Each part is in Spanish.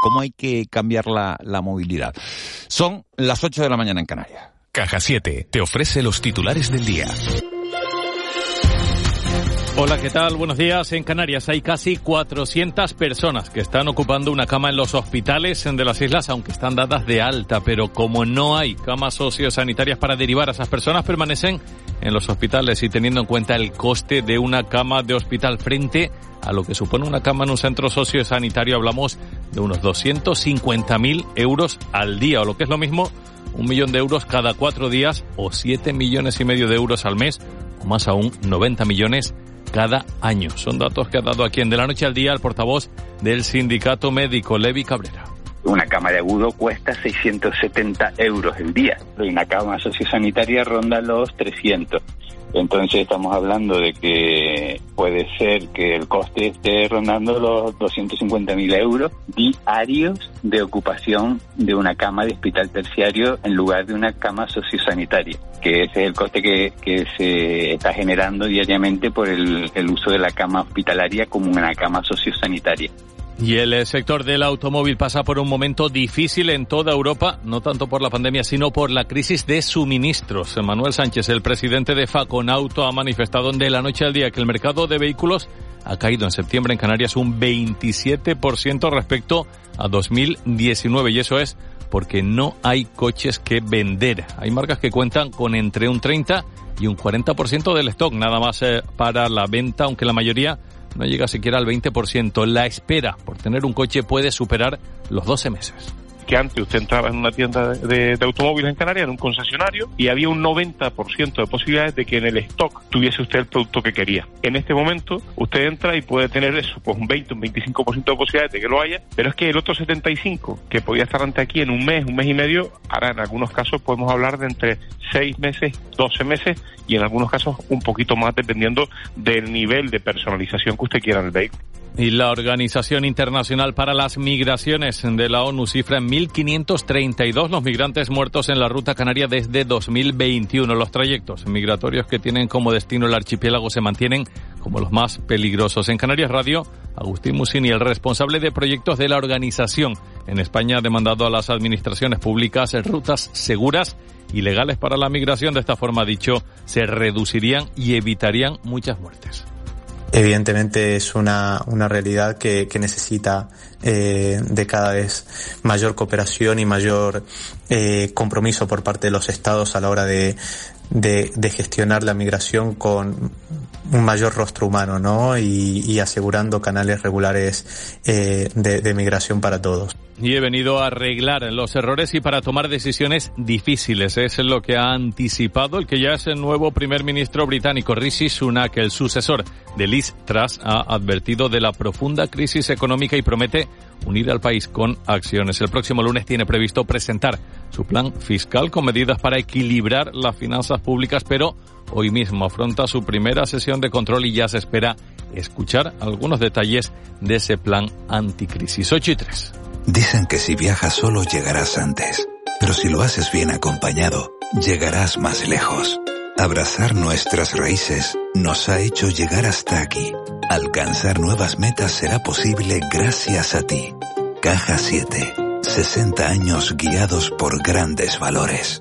cómo hay que cambiar la, la movilidad. Son las 8 de la mañana en Canarias. Caja 7 te ofrece los titulares del día. Hola, ¿qué tal? Buenos días. En Canarias hay casi 400 personas que están ocupando una cama en los hospitales de las islas, aunque están dadas de alta, pero como no hay camas sociosanitarias para derivar a esas personas, permanecen en los hospitales y teniendo en cuenta el coste de una cama de hospital frente a lo que supone una cama en un centro sociosanitario, hablamos de unos 250.000 euros al día, o lo que es lo mismo, un millón de euros cada cuatro días o siete millones y medio de euros al mes, o más aún 90 millones cada año. Son datos que ha dado aquí en De la Noche al Día el portavoz del sindicato médico, Levi Cabrera. Una cama de agudo cuesta 670 euros el día. Una cama sociosanitaria ronda los 300. Entonces estamos hablando de que puede ser que el coste esté rondando los 250.000 euros diarios de ocupación de una cama de hospital terciario en lugar de una cama sociosanitaria, que ese es el coste que, que se está generando diariamente por el, el uso de la cama hospitalaria como una cama sociosanitaria. Y el sector del automóvil pasa por un momento difícil en toda Europa, no tanto por la pandemia, sino por la crisis de suministros. Manuel Sánchez, el presidente de Faconauto, ha manifestado de la noche al día que el mercado de vehículos ha caído en septiembre en Canarias un 27% respecto a 2019 y eso es porque no hay coches que vender. Hay marcas que cuentan con entre un 30 y un 40% del stock nada más eh, para la venta, aunque la mayoría no llega siquiera al 20%. La espera por tener un coche puede superar los 12 meses que antes usted entraba en una tienda de, de, automóviles en Canarias, en un concesionario, y había un 90% de posibilidades de que en el stock tuviese usted el producto que quería. En este momento, usted entra y puede tener eso, pues un 20, un 25% de posibilidades de que lo haya, pero es que el otro 75, que podía estar ante aquí en un mes, un mes y medio, ahora en algunos casos podemos hablar de entre 6 meses, 12 meses, y en algunos casos un poquito más dependiendo del nivel de personalización que usted quiera en el vehículo. Y la Organización Internacional para las Migraciones de la ONU cifra en 1.532 los migrantes muertos en la ruta canaria desde 2021. Los trayectos migratorios que tienen como destino el archipiélago se mantienen como los más peligrosos. En Canarias Radio, Agustín Musini, el responsable de proyectos de la organización en España, ha demandado a las administraciones públicas rutas seguras y legales para la migración. De esta forma, dicho, se reducirían y evitarían muchas muertes. Evidentemente es una, una realidad que, que necesita eh, de cada vez mayor cooperación y mayor eh, compromiso por parte de los estados a la hora de, de, de gestionar la migración con un mayor rostro humano, ¿no? Y, y asegurando canales regulares eh, de, de migración para todos y he venido a arreglar los errores y para tomar decisiones difíciles. Es lo que ha anticipado el que ya es el nuevo primer ministro británico, Rishi Sunak. El sucesor de Liz Truss ha advertido de la profunda crisis económica y promete unir al país con acciones. El próximo lunes tiene previsto presentar su plan fiscal con medidas para equilibrar las finanzas públicas, pero hoy mismo afronta su primera sesión de control y ya se espera escuchar algunos detalles de ese plan anticrisis. 8 y 3. Dicen que si viajas solo llegarás antes, pero si lo haces bien acompañado, llegarás más lejos. Abrazar nuestras raíces nos ha hecho llegar hasta aquí. Alcanzar nuevas metas será posible gracias a ti. Caja 7. 60 años guiados por grandes valores.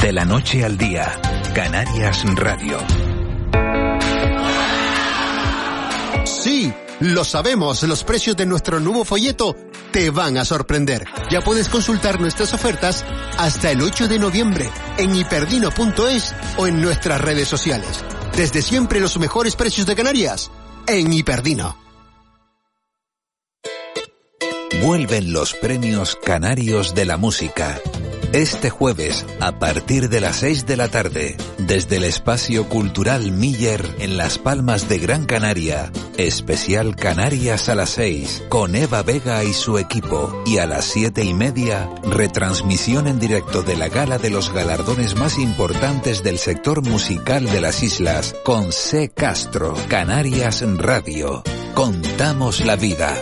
De la noche al día, Canarias Radio. Sí. Lo sabemos, los precios de nuestro nuevo folleto te van a sorprender. Ya puedes consultar nuestras ofertas hasta el 8 de noviembre en hiperdino.es o en nuestras redes sociales. Desde siempre los mejores precios de Canarias en Hiperdino. Vuelven los premios canarios de la música. Este jueves, a partir de las 6 de la tarde, desde el espacio cultural Miller en Las Palmas de Gran Canaria, especial Canarias a las 6, con Eva Vega y su equipo, y a las 7 y media, retransmisión en directo de la gala de los galardones más importantes del sector musical de las islas, con C. Castro, Canarias Radio. Contamos la vida.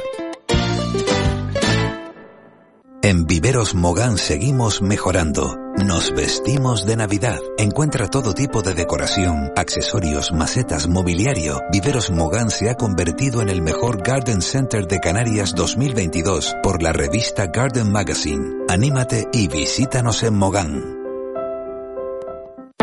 En Viveros Mogán seguimos mejorando. Nos vestimos de Navidad. Encuentra todo tipo de decoración, accesorios, macetas, mobiliario. Viveros Mogán se ha convertido en el mejor Garden Center de Canarias 2022 por la revista Garden Magazine. Anímate y visítanos en Mogán.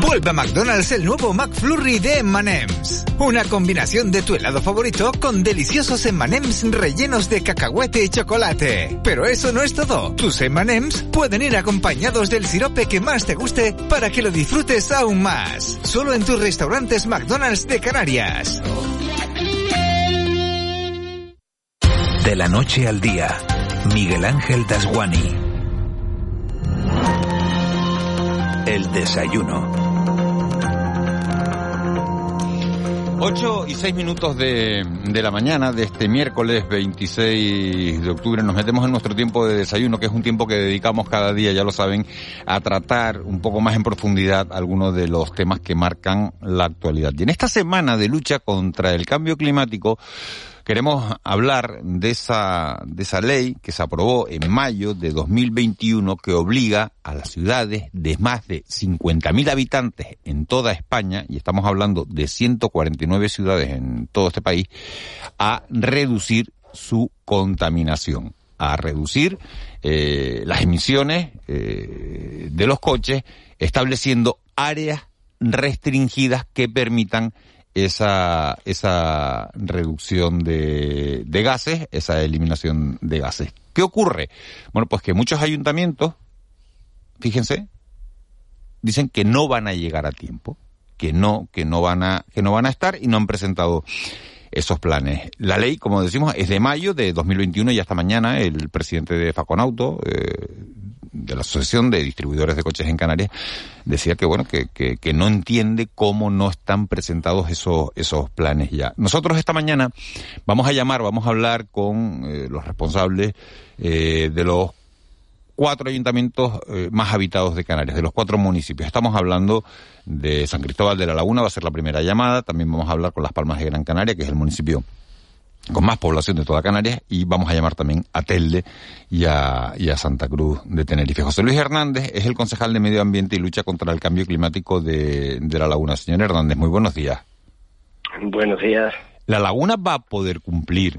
Vuelve a McDonald's el nuevo McFlurry de M&M's. Una combinación de tu helado favorito con deliciosos M&M's rellenos de cacahuete y chocolate. Pero eso no es todo. Tus M&M's pueden ir acompañados del sirope que más te guste para que lo disfrutes aún más. Solo en tus restaurantes McDonald's de Canarias. De la noche al día, Miguel Ángel Dasguani. El desayuno. 8 y 6 minutos de, de, la mañana de este miércoles 26 de octubre nos metemos en nuestro tiempo de desayuno, que es un tiempo que dedicamos cada día, ya lo saben, a tratar un poco más en profundidad algunos de los temas que marcan la actualidad. Y en esta semana de lucha contra el cambio climático, Queremos hablar de esa, de esa ley que se aprobó en mayo de 2021 que obliga a las ciudades de más de 50.000 habitantes en toda España, y estamos hablando de 149 ciudades en todo este país, a reducir su contaminación, a reducir eh, las emisiones eh, de los coches, estableciendo áreas restringidas que permitan esa, esa reducción de, gases, esa eliminación de gases. ¿Qué ocurre? Bueno, pues que muchos ayuntamientos, fíjense, dicen que no van a llegar a tiempo, que no, que no van a, que no van a estar y no han presentado esos planes. La ley, como decimos, es de mayo de 2021 y hasta mañana el presidente de Faconauto, eh, de la Asociación de Distribuidores de Coches en Canarias decía que bueno que, que, no entiende cómo no están presentados esos esos planes ya. Nosotros esta mañana vamos a llamar, vamos a hablar con eh, los responsables eh, de los cuatro ayuntamientos eh, más habitados de Canarias, de los cuatro municipios. Estamos hablando de San Cristóbal de la Laguna, va a ser la primera llamada. También vamos a hablar con Las Palmas de Gran Canaria, que es el municipio con más población de toda Canarias y vamos a llamar también a Telde y a, Santa Cruz de Tenerife. José Luis Hernández es el concejal de Medio Ambiente y Lucha contra el Cambio Climático de, de La Laguna. Señor Hernández, muy buenos días. Buenos días. ¿La Laguna va a poder cumplir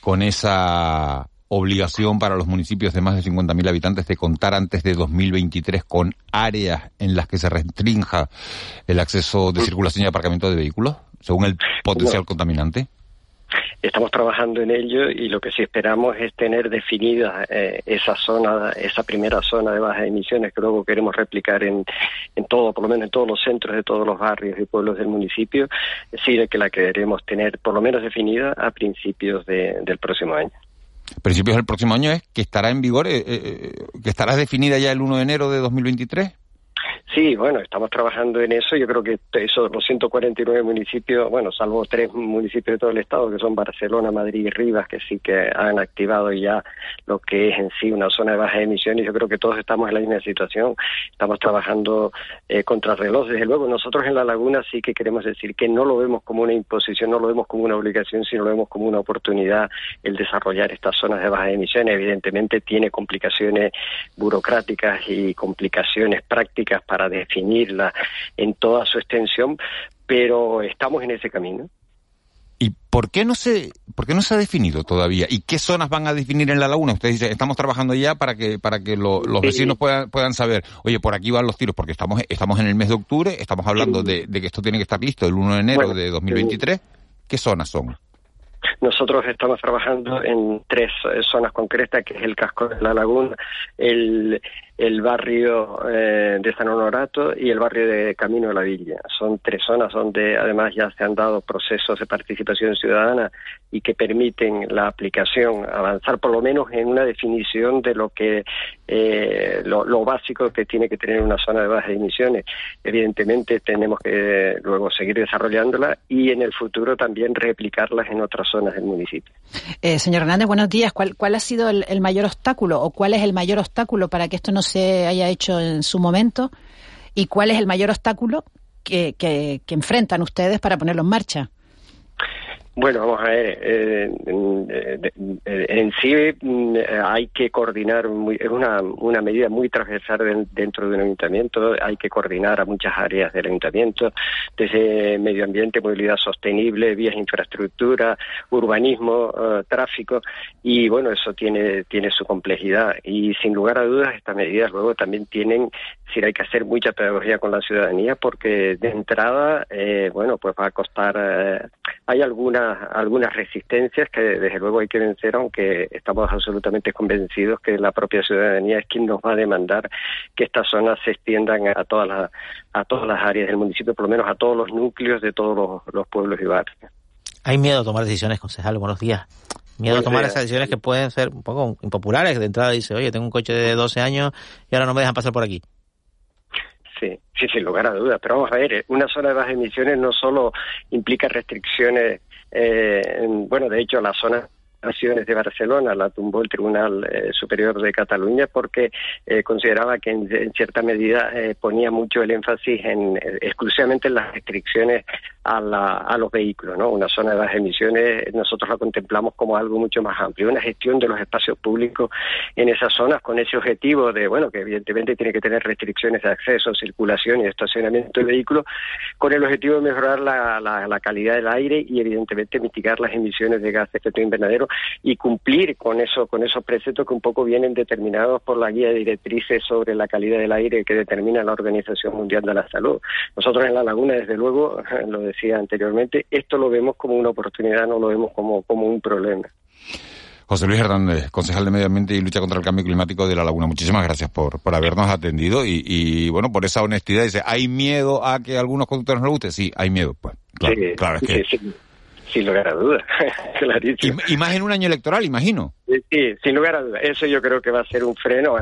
con esa obligación para los municipios de más de 50.000 habitantes de contar antes de 2023 con áreas en las que se restrinja el acceso de circulación y aparcamiento de vehículos, según el potencial contaminante? Estamos trabajando en ello y lo que sí esperamos es tener definida eh, esa zona, esa primera zona de bajas emisiones que luego queremos replicar en, en todo, por lo menos en todos los centros de todos los barrios y pueblos del municipio, sí de que la queremos tener por lo menos definida a principios del próximo año. Principios del próximo año es que estará en vigor, eh, eh, que estará definida ya el 1 de enero de 2023. Sí, bueno, estamos trabajando en eso. Yo creo que esos los 149 municipios, bueno, salvo tres municipios de todo el estado, que son Barcelona, Madrid y Rivas, que sí que han activado ya lo que es en sí una zona de bajas emisiones. Yo creo que todos estamos en la misma situación. Estamos trabajando eh, contra reloj. Desde luego, nosotros en La Laguna sí que queremos decir que no lo vemos como una imposición, no lo vemos como una obligación, sino lo vemos como una oportunidad el desarrollar estas zonas de bajas emisiones. Evidentemente tiene complicaciones burocráticas y complicaciones prácticas para para definirla en toda su extensión, pero estamos en ese camino. ¿Y por qué no se, por qué no se ha definido todavía? ¿Y qué zonas van a definir en la laguna? Usted dice, estamos trabajando ya para que, para que los vecinos puedan, puedan saber, oye, por aquí van los tiros, porque estamos, estamos en el mes de octubre, estamos hablando de, que esto tiene que estar listo el 1 de enero de 2023. ¿Qué zonas son? Nosotros estamos trabajando en tres zonas concretas, que es el casco de la laguna, el, el barrio eh, de San Honorato y el barrio de Camino de la Villa. Son tres zonas donde además ya se han dado procesos de participación ciudadana y que permiten la aplicación, avanzar por lo menos en una definición de lo que eh, lo, básico que tiene que tener una zona de bajas emisiones. Evidentemente tenemos que luego seguir desarrollándola y en el futuro también replicarlas en otras zonas del municipio. Eh, señor Hernández, buenos días. ¿Cuál, cuál ha sido el, mayor obstáculo o cuál es el mayor obstáculo para que esto no se haya hecho en su momento? ¿Y cuál es el mayor obstáculo que, que enfrentan ustedes para ponerlo en marcha? Bueno, vamos a ver, eh, en sí mm, hay que coordinar, es una, una medida muy transversal dentro de un ayuntamiento, hay que coordinar a muchas áreas del ayuntamiento, desde medio ambiente, movilidad sostenible, vías, infraestructura, urbanismo, eh, tráfico, y bueno, eso tiene, tiene su complejidad. Y sin lugar a dudas, estas medidas luego también tienen, si hay que hacer mucha pedagogía con la ciudadanía, porque de entrada, eh, bueno, pues va a costar, hay algunas algunas, resistencias que desde luego hay que vencer, aunque estamos absolutamente convencidos que la propia ciudadanía es quien nos va a demandar que estas zonas se extiendan a todas las, a todas las áreas del municipio, por lo menos a todos los núcleos de todos los, pueblos y barrios. Hay miedo a tomar decisiones, concejal. Buenos días. Miedo a tomar esas decisiones que pueden ser un poco impopulares. De entrada dice, oye, tengo un coche de 12 años y ahora no me dejan pasar por aquí. Sí, sí, sin lugar a dudas. Pero vamos a ver, una zona de bajas emisiones no solo implica restricciones eh, bueno, de hecho, la zona acciones de Barcelona la tumbó el Tribunal eh, Superior de Cataluña porque eh, consideraba que en, cierta medida eh, ponía mucho el énfasis en exclusivamente en las restricciones a, la, a los vehículos, ¿no? Una zona de bajas emisiones nosotros la contemplamos como algo mucho más amplio, una gestión de los espacios públicos en esas zonas con ese objetivo de, bueno, que evidentemente tiene que tener restricciones de acceso, circulación y estacionamiento de vehículos, con el objetivo de mejorar la, la calidad del aire y evidentemente mitigar las emisiones de gases de efecto invernadero y cumplir con eso, con esos preceptos que un poco vienen determinados por la guía de directrices sobre la calidad del aire que determina la Organización Mundial de la Salud. Nosotros en la laguna, desde luego, lo decía anteriormente, esto lo vemos como una oportunidad, no lo vemos como, como un problema. José Luis Hernández, concejal de Medio Ambiente y Lucha contra el Cambio Climático de La Laguna. Muchísimas gracias por, por habernos atendido y, y, bueno, por esa honestidad. Dice, ¿hay miedo a que algunos conductores no le guste? Sí, hay miedo. Pues claro, claro es que... Sin lugar a dudas, Y, más en un año electoral, imagino. Sí, sin lugar a dudas. Eso yo creo que va a ser un freno.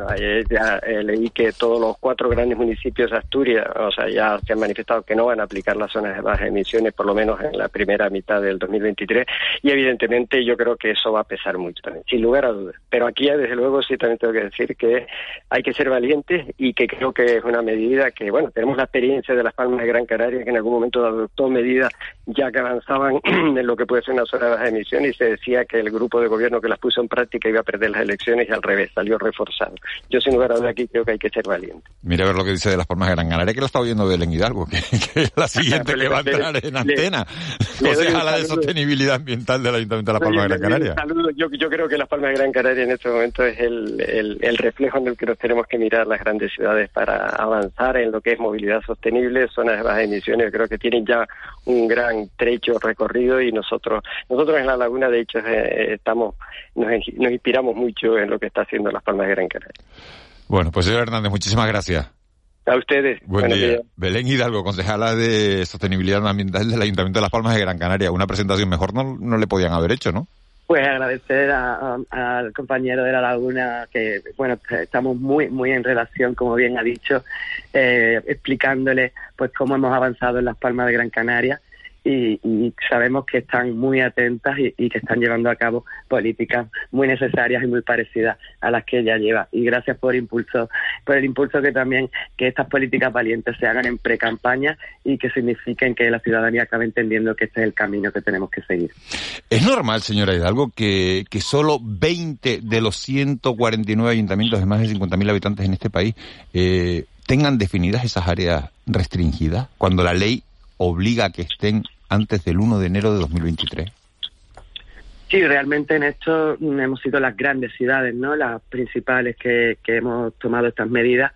ya eh, leí que todos los cuatro grandes municipios de Asturias, o sea, ya se han manifestado que no van a aplicar las zonas de bajas emisiones, por lo menos en la primera mitad del 2023. Y evidentemente yo creo que eso va a pesar mucho también, sin lugar a dudas. Pero aquí, desde luego, sí también tengo que decir que hay que ser valientes y que creo que es una medida que, bueno, tenemos la experiencia de las Palmas de Gran Canaria, que en algún momento adoptó medidas ya que avanzaban en lo que puede ser una zona de bajas emisiones y se decía que el grupo de gobierno que las puso en práctica iba a perder las elecciones y al revés, salió reforzado. Yo sin lugar a dudas aquí creo que hay que ser valiente. Mira a ver lo que dice de las Palmas de Gran Canaria, que lo está oyendo Belén Hidalgo, que, es la siguiente que va a entrar en antena. o sea, la de sostenibilidad ambiental del Ayuntamiento de las Palmas de Gran Canaria. Yo, yo, creo que las Palmas de Gran Canaria en este momento es el, el, el reflejo en el que nos tenemos que mirar las grandes ciudades para avanzar en lo que es movilidad sostenible, zonas de bajas emisiones. Yo creo que tienen ya un gran trecho recorrido y nosotros nosotros en la laguna de hecho eh, estamos nos, nos, inspiramos mucho en lo que está haciendo Las Palmas de Gran Canaria. Bueno, pues señor Hernández, muchísimas gracias. A ustedes. Buen día. Belén Hidalgo, concejala de Sostenibilidad Ambiental del Ayuntamiento de Las Palmas de Gran Canaria. Una presentación mejor no, no le podían haber hecho, ¿no? Pues agradecer al compañero de la Laguna que, bueno, estamos muy, muy en relación, como bien ha dicho, eh, explicándole pues cómo hemos avanzado en Las Palmas de Gran Canaria y, sabemos que están muy atentas y, que están llevando a cabo políticas muy necesarias y muy parecidas a las que ella lleva. Y gracias por impulso, por el impulso que también que estas políticas valientes se hagan en pre-campaña y que signifiquen que la ciudadanía acabe entendiendo que este es el camino que tenemos que seguir. Es normal, señora Hidalgo, que, que solo 20 de los 149 ayuntamientos de más de 50.000 habitantes en este país eh, tengan definidas esas áreas restringidas, cuando la ley obliga a que estén antes del 1 de enero de 2023? Sí, realmente en esto hemos sido las grandes ciudades, ¿no? Las principales que, hemos tomado estas medidas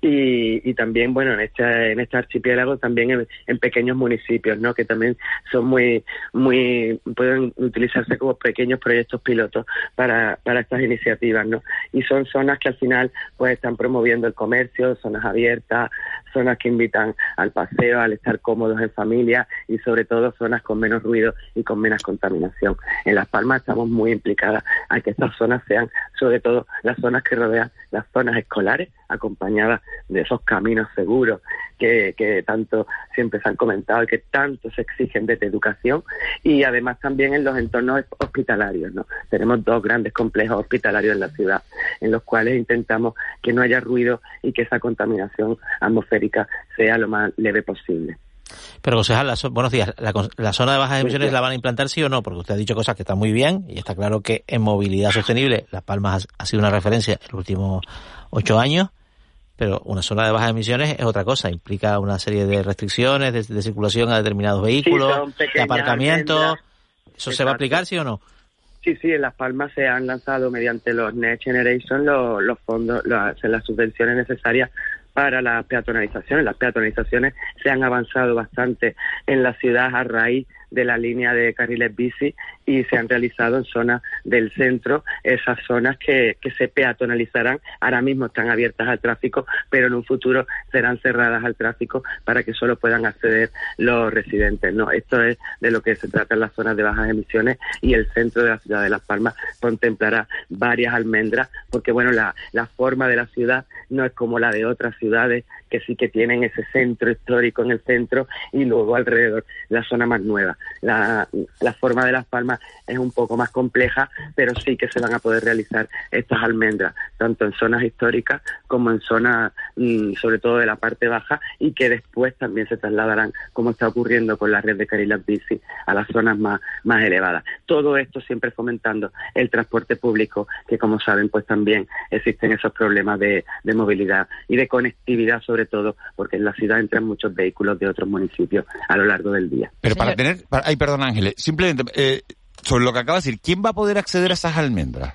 y, también, bueno, en este, en este archipiélago también en, pequeños municipios, ¿no? Que también son muy, muy, pueden utilizarse como pequeños proyectos pilotos para, para estas iniciativas, ¿no? Y son zonas que al final, pues están promoviendo el comercio, zonas abiertas, zonas que invitan al paseo, al estar cómodos en familia y sobre todo zonas con menos ruido y con menos contaminación. En Las Palmas estamos muy implicadas a que estas zonas sean sobre todo las zonas que rodean las zonas escolares, acompañadas de esos caminos seguros que, tanto siempre se han comentado y que tanto se exigen desde educación y además también en los entornos hospitalarios. ¿no? Tenemos dos grandes complejos hospitalarios en la ciudad en los cuales intentamos que no haya ruido y que esa contaminación atmosférica sea lo más leve posible. Pero, concejal, buenos días. La, zona de bajas emisiones la van a implantar sí o no? Porque usted ha dicho cosas que están muy bien y está claro que en movilidad sostenible Las Palmas ha, sido una referencia en los últimos ocho años, pero una zona de bajas emisiones es otra cosa. Implica una serie de restricciones de, circulación a determinados vehículos, de aparcamiento. ¿Eso se va a aplicar sí o no? Sí, sí, en Las Palmas se han lanzado mediante los Next Generation los, los fondos, las, las subvenciones necesarias para las peatonalizaciones. Las peatonalizaciones se han avanzado bastante en la ciudad a raíz de la línea de carriles bici y se han realizado en zonas del centro, esas zonas que, que se peatonalizarán. Ahora mismo están abiertas al tráfico, pero en un futuro serán cerradas al tráfico para que solo puedan acceder los residentes. No, esto es de lo que se trata en las zonas de bajas emisiones y el centro de la ciudad de Las Palmas contemplará varias almendras, porque bueno, la, la forma de la ciudad no es como la de otras ciudades que sí que tienen ese centro histórico en el centro y luego alrededor la zona más nueva. La, forma de Las Palmas es un poco más compleja, pero sí que se van a poder realizar estas almendras, tanto en zonas históricas como en zonas, mm, sobre todo de la parte baja, y que después también se trasladarán, como está ocurriendo con la red de Carilas Bici, a las zonas más, más elevadas. Todo esto siempre fomentando el transporte público, que como saben, pues también existen esos problemas de, de movilidad y de conectividad, sobre todo porque en la ciudad entran muchos vehículos de otros municipios a lo largo del día. Pero para tener, ay, perdón Ángeles, simplemente eh, sobre lo que acaba de decir, ¿quién va a poder acceder a esas almendras?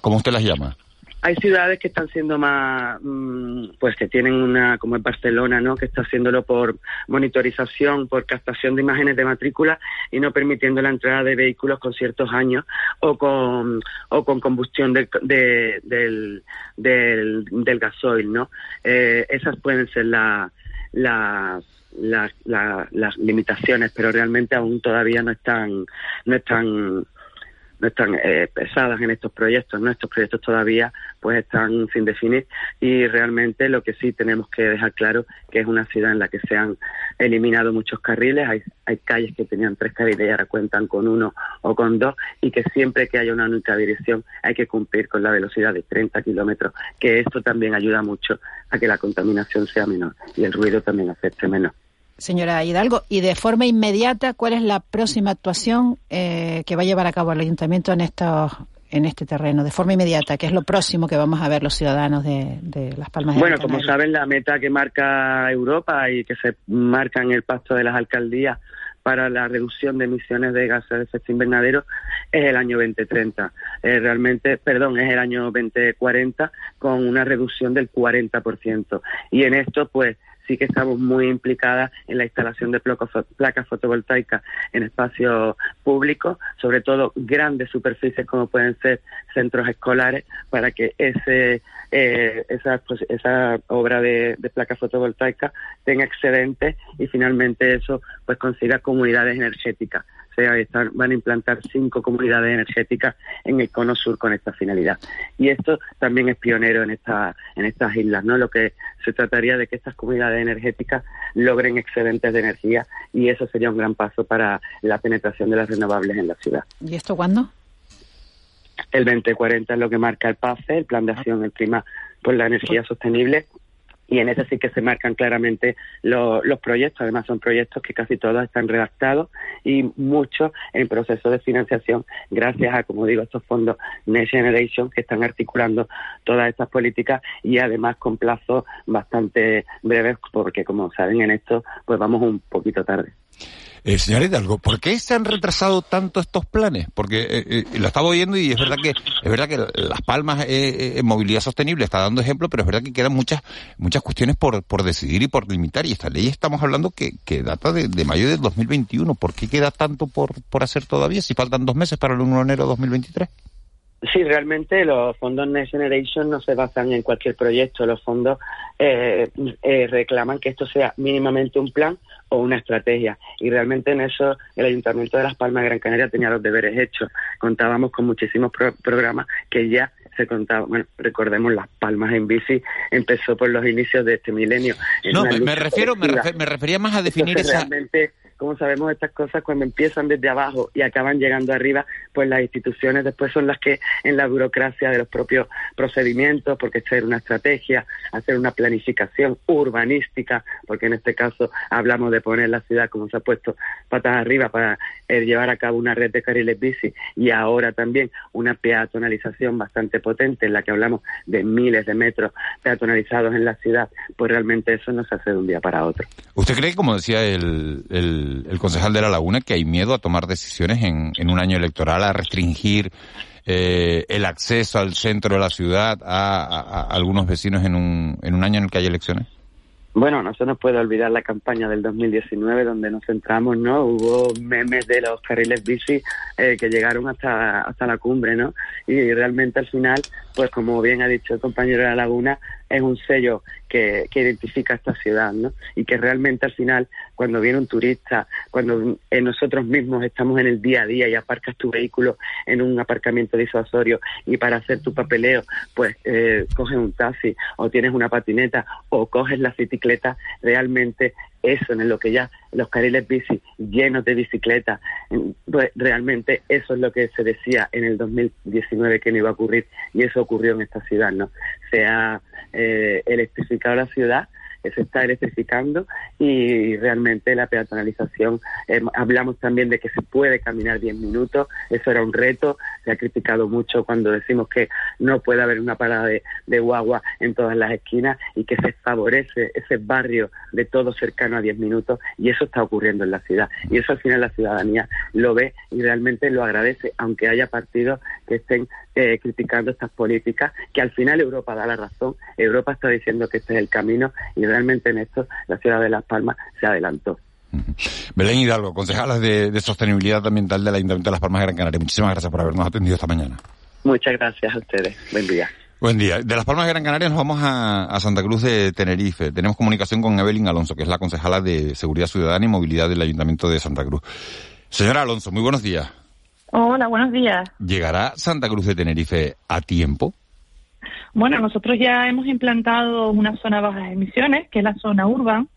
Como usted las llama. Hay ciudades que están siendo más, mm, pues que tienen una, como es Barcelona, ¿no? Que está haciéndolo por monitorización, por captación de imágenes de matrícula y no permitiendo la entrada de vehículos con ciertos años o con, o con combustión del, del, del, gasoil, ¿no? Eh, esas pueden ser las, las, las limitaciones, pero realmente aún todavía no están, no están están eh, pesadas en estos proyectos, ¿no? Estos proyectos todavía pues están sin definir y realmente lo que sí tenemos que dejar claro que es una ciudad en la que se han eliminado muchos carriles, hay, hay calles que tenían tres carriles y ahora cuentan con uno o con dos y que siempre que haya una única dirección hay que cumplir con la velocidad de 30 kilómetros, que esto también ayuda mucho a que la contaminación sea menor y el ruido también afecte menos señora Hidalgo. Y de forma inmediata, ¿cuál es la próxima actuación eh, que va a llevar a cabo el ayuntamiento en estos en este terreno de forma inmediata? ¿Qué es lo próximo que vamos a ver los ciudadanos de, Las Palmas de Bueno, como saben, la meta que marca Europa y que se marca en el pacto de las alcaldías para la reducción de emisiones de gases de efecto invernadero es el año 2030. Eh, realmente, perdón, es el año 2040 con una reducción del 40%. Y en esto, pues, sí que estamos muy implicadas en la instalación de placas fotovoltaicas en espacios públicos, sobre todo grandes superficies como pueden ser centros escolares, para que ese eh, esa, pues, esa obra de, de placas fotovoltaicas tenga excedentes y finalmente eso pues consiga comunidades energéticas sea, van a implantar cinco comunidades energéticas en el cono sur con esta finalidad. Y esto también es pionero en, esta, en estas islas, ¿no? Lo que se trataría de que estas comunidades energéticas logren excedentes de energía y eso sería un gran paso para la penetración de las renovables en la ciudad. ¿Y esto cuándo? El 2040 es lo que marca el PACE, el Plan de Acción, el Clima por la Energía Sostenible, y en eso sí que se marcan claramente los proyectos. Además, son proyectos que casi todos están redactados y muchos en proceso de financiación, gracias a, como digo, estos fondos Next Generation que están articulando todas estas políticas y además con plazos bastante breves, porque como saben en esto, pues vamos un poquito tarde. Eh, señor Hidalgo, ¿por qué se han retrasado tanto estos planes? Porque eh, eh, lo estaba oyendo y es verdad que es verdad que Las Palmas eh, en movilidad sostenible está dando ejemplo, pero es verdad que quedan muchas muchas cuestiones por, por decidir y por limitar. Y esta ley estamos hablando que, que data de, de mayo del 2021. ¿Por qué queda tanto por, por hacer todavía si faltan dos meses para el 1 de enero de 2023? Sí, realmente los fondos Next Generation no se basan en cualquier proyecto. Los fondos eh, eh, reclaman que esto sea mínimamente un plan o una estrategia. Y realmente en eso el Ayuntamiento de Las Palmas de Gran Canaria tenía los deberes hechos. Contábamos con muchísimos pro programas que ya se contaban. Bueno, recordemos Las Palmas en bici empezó por los inicios de este milenio. No, me, me, refiero, me, refer, me, refería más a definir Entonces, esa... Realmente, como sabemos estas cosas cuando empiezan desde abajo y acaban llegando arriba, pues las instituciones después son las que en la burocracia de los propios procedimientos, porque hacer una estrategia, hacer una planificación urbanística, porque en este caso hablamos de poner la ciudad como se ha puesto patas arriba para eh, llevar a cabo una red de carriles bici y ahora también una peatonalización bastante potente en la que hablamos de miles de metros peatonalizados en la ciudad, pues realmente eso no se hace de un día para otro. ¿Usted cree, como decía el, el, el concejal de La Laguna, que hay miedo a tomar decisiones en, en un año electoral, a restringir eh, el acceso al centro de la ciudad a, algunos vecinos en un, en un año en el que hay elecciones? Bueno, no se nos puede olvidar la campaña del 2019 donde nos centramos, ¿no? Hubo memes de los carriles bici eh, que llegaron hasta, hasta la cumbre, ¿no? Y realmente al final, pues como bien ha dicho el compañero de la Laguna, es un sello que, que identifica esta ciudad, ¿no? Y que realmente al final, cuando viene un turista, cuando nosotros mismos estamos en el día a día y aparcas tu vehículo en un aparcamiento disuasorio y para hacer tu papeleo, pues eh, coges un taxi o tienes una patineta o coges la bicicleta, realmente eso en lo que ya los carriles bici llenos de bicicletas, pues realmente eso es lo que se decía en el 2019 que no iba a ocurrir y eso ocurrió en esta ciudad, ¿no? Se ha eh, electrificado la ciudad, se está electrificando y realmente la peatonalización, eh, hablamos también de que se puede caminar 10 minutos, eso era un reto, se ha criticado mucho cuando decimos que no puede haber una parada de, de guagua en todas las esquinas y que se favorece ese barrio de todo cercano a 10 minutos y eso está ocurriendo en la ciudad. Y eso al final la ciudadanía lo ve y realmente lo agradece, aunque haya partidos que estén eh, criticando estas políticas, que al final Europa da la razón, Europa está diciendo que este es el camino y realmente en esto la ciudad de Las Palmas se adelantó. Belén Hidalgo, concejala de, de, Sostenibilidad Ambiental del Ayuntamiento de Las Palmas de Gran Canaria. Muchísimas gracias por habernos atendido esta mañana. Muchas gracias a ustedes. Buen día. Buen día. De Las Palmas de Gran Canaria nos vamos a, a, Santa Cruz de Tenerife. Tenemos comunicación con Evelyn Alonso, que es la concejala de Seguridad Ciudadana y Movilidad del Ayuntamiento de Santa Cruz. Señora Alonso, muy buenos días. Hola, buenos días. ¿Llegará Santa Cruz de Tenerife a tiempo? Bueno, nosotros ya hemos implantado una zona de bajas emisiones, que es la zona urban,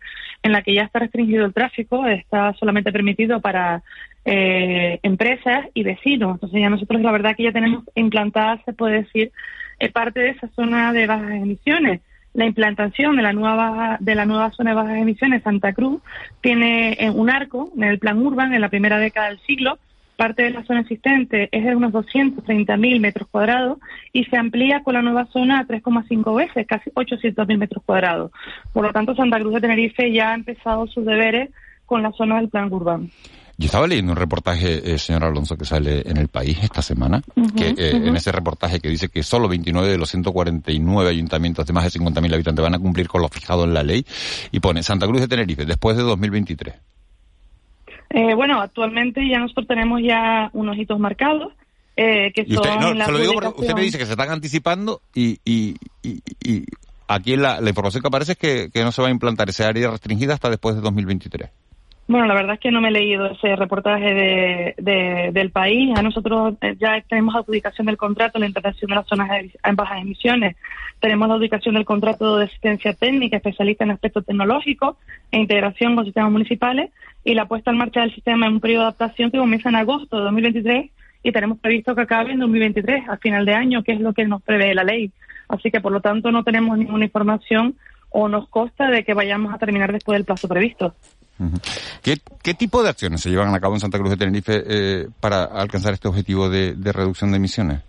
en la que ya está restringido el tráfico, está solamente permitido para eh, empresas y vecinos. Entonces ya nosotros la verdad que ya tenemos implantada, se puede decir, eh, parte de esa zona de bajas emisiones. La implantación de la nueva de la nueva zona de bajas emisiones Santa Cruz tiene eh, un arco en el plan urban en la primera década del siglo parte de la zona existente es de unos 230.000 metros cuadrados y se amplía con la nueva zona a 3,5 veces, casi 800.000 metros cuadrados. Por lo tanto, Santa Cruz de Tenerife ya ha empezado sus deberes con la zona del plan urbano. Yo estaba leyendo un reportaje, eh, señor Alonso, que sale en el país esta semana, uh -huh, que eh, uh -huh. en ese reportaje que dice que solo 29 de los 149 ayuntamientos de más de 50.000 habitantes van a cumplir con lo fijado en la ley y pone Santa Cruz de Tenerife después de 2023. Eh, bueno, actualmente ya nosotros tenemos ya unos hitos marcados. Eh, que y usted, son no, la se lo digo publicación... porque usted me dice que se están anticipando y, y, y, y aquí la, la, información que aparece es que, que, no se va a implantar ese área restringida hasta después de 2023. Bueno, la verdad es que no me he leído ese reportaje de, de, del país. A nosotros eh, ya tenemos adjudicación del contrato, la implantación de las zonas en bajas emisiones. Tenemos la adjudicación del contrato de asistencia técnica especialista en aspectos tecnológicos e integración con sistemas municipales y la puesta en marcha del sistema en un periodo de adaptación que comienza en agosto de 2023 y tenemos previsto que acabe en 2023, a final de año, que es lo que nos prevé la ley. Así que, por lo tanto, no tenemos ninguna información o nos consta de que vayamos a terminar después del plazo previsto. ¿Qué, ¿Qué, tipo de acciones se llevan a cabo en Santa Cruz de Tenerife eh, para alcanzar este objetivo de, reducción de emisiones?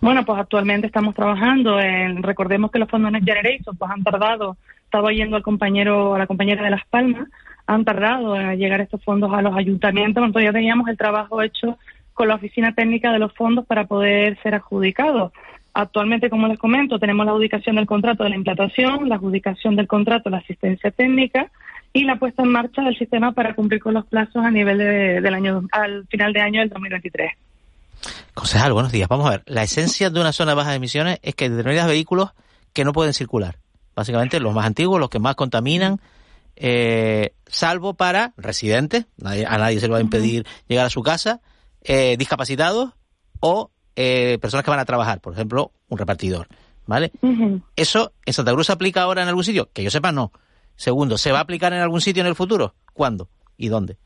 Bueno, pues actualmente estamos trabajando en, recordemos que los fondos Next Generation pues han tardado, estaba yendo al compañero, a la compañera de Las Palmas, han tardado en llegar estos fondos a los ayuntamientos. Nosotros ya teníamos el trabajo hecho con la oficina técnica de los fondos para poder ser adjudicados. Actualmente, como les comento, tenemos la adjudicación del contrato de la implantación, la adjudicación del contrato de la asistencia técnica y la puesta en marcha del sistema para cumplir con los plazos a nivel del año al final de año del 2023. Concejal, buenos días. Vamos a ver. La esencia de una zona de bajas emisiones es que hay determinados vehículos que no pueden circular. Básicamente los más antiguos, los que más contaminan, eh, salvo para residentes, a nadie se le va a impedir llegar a su casa, eh, discapacitados o eh, personas que van a trabajar, por ejemplo, un repartidor. ¿Vale? ¿Eso en Santa Cruz se aplica ahora en algún sitio? Que yo sepa, no. Segundo, ¿se va a aplicar en algún sitio en el futuro? ¿Cuándo? ¿Y dónde?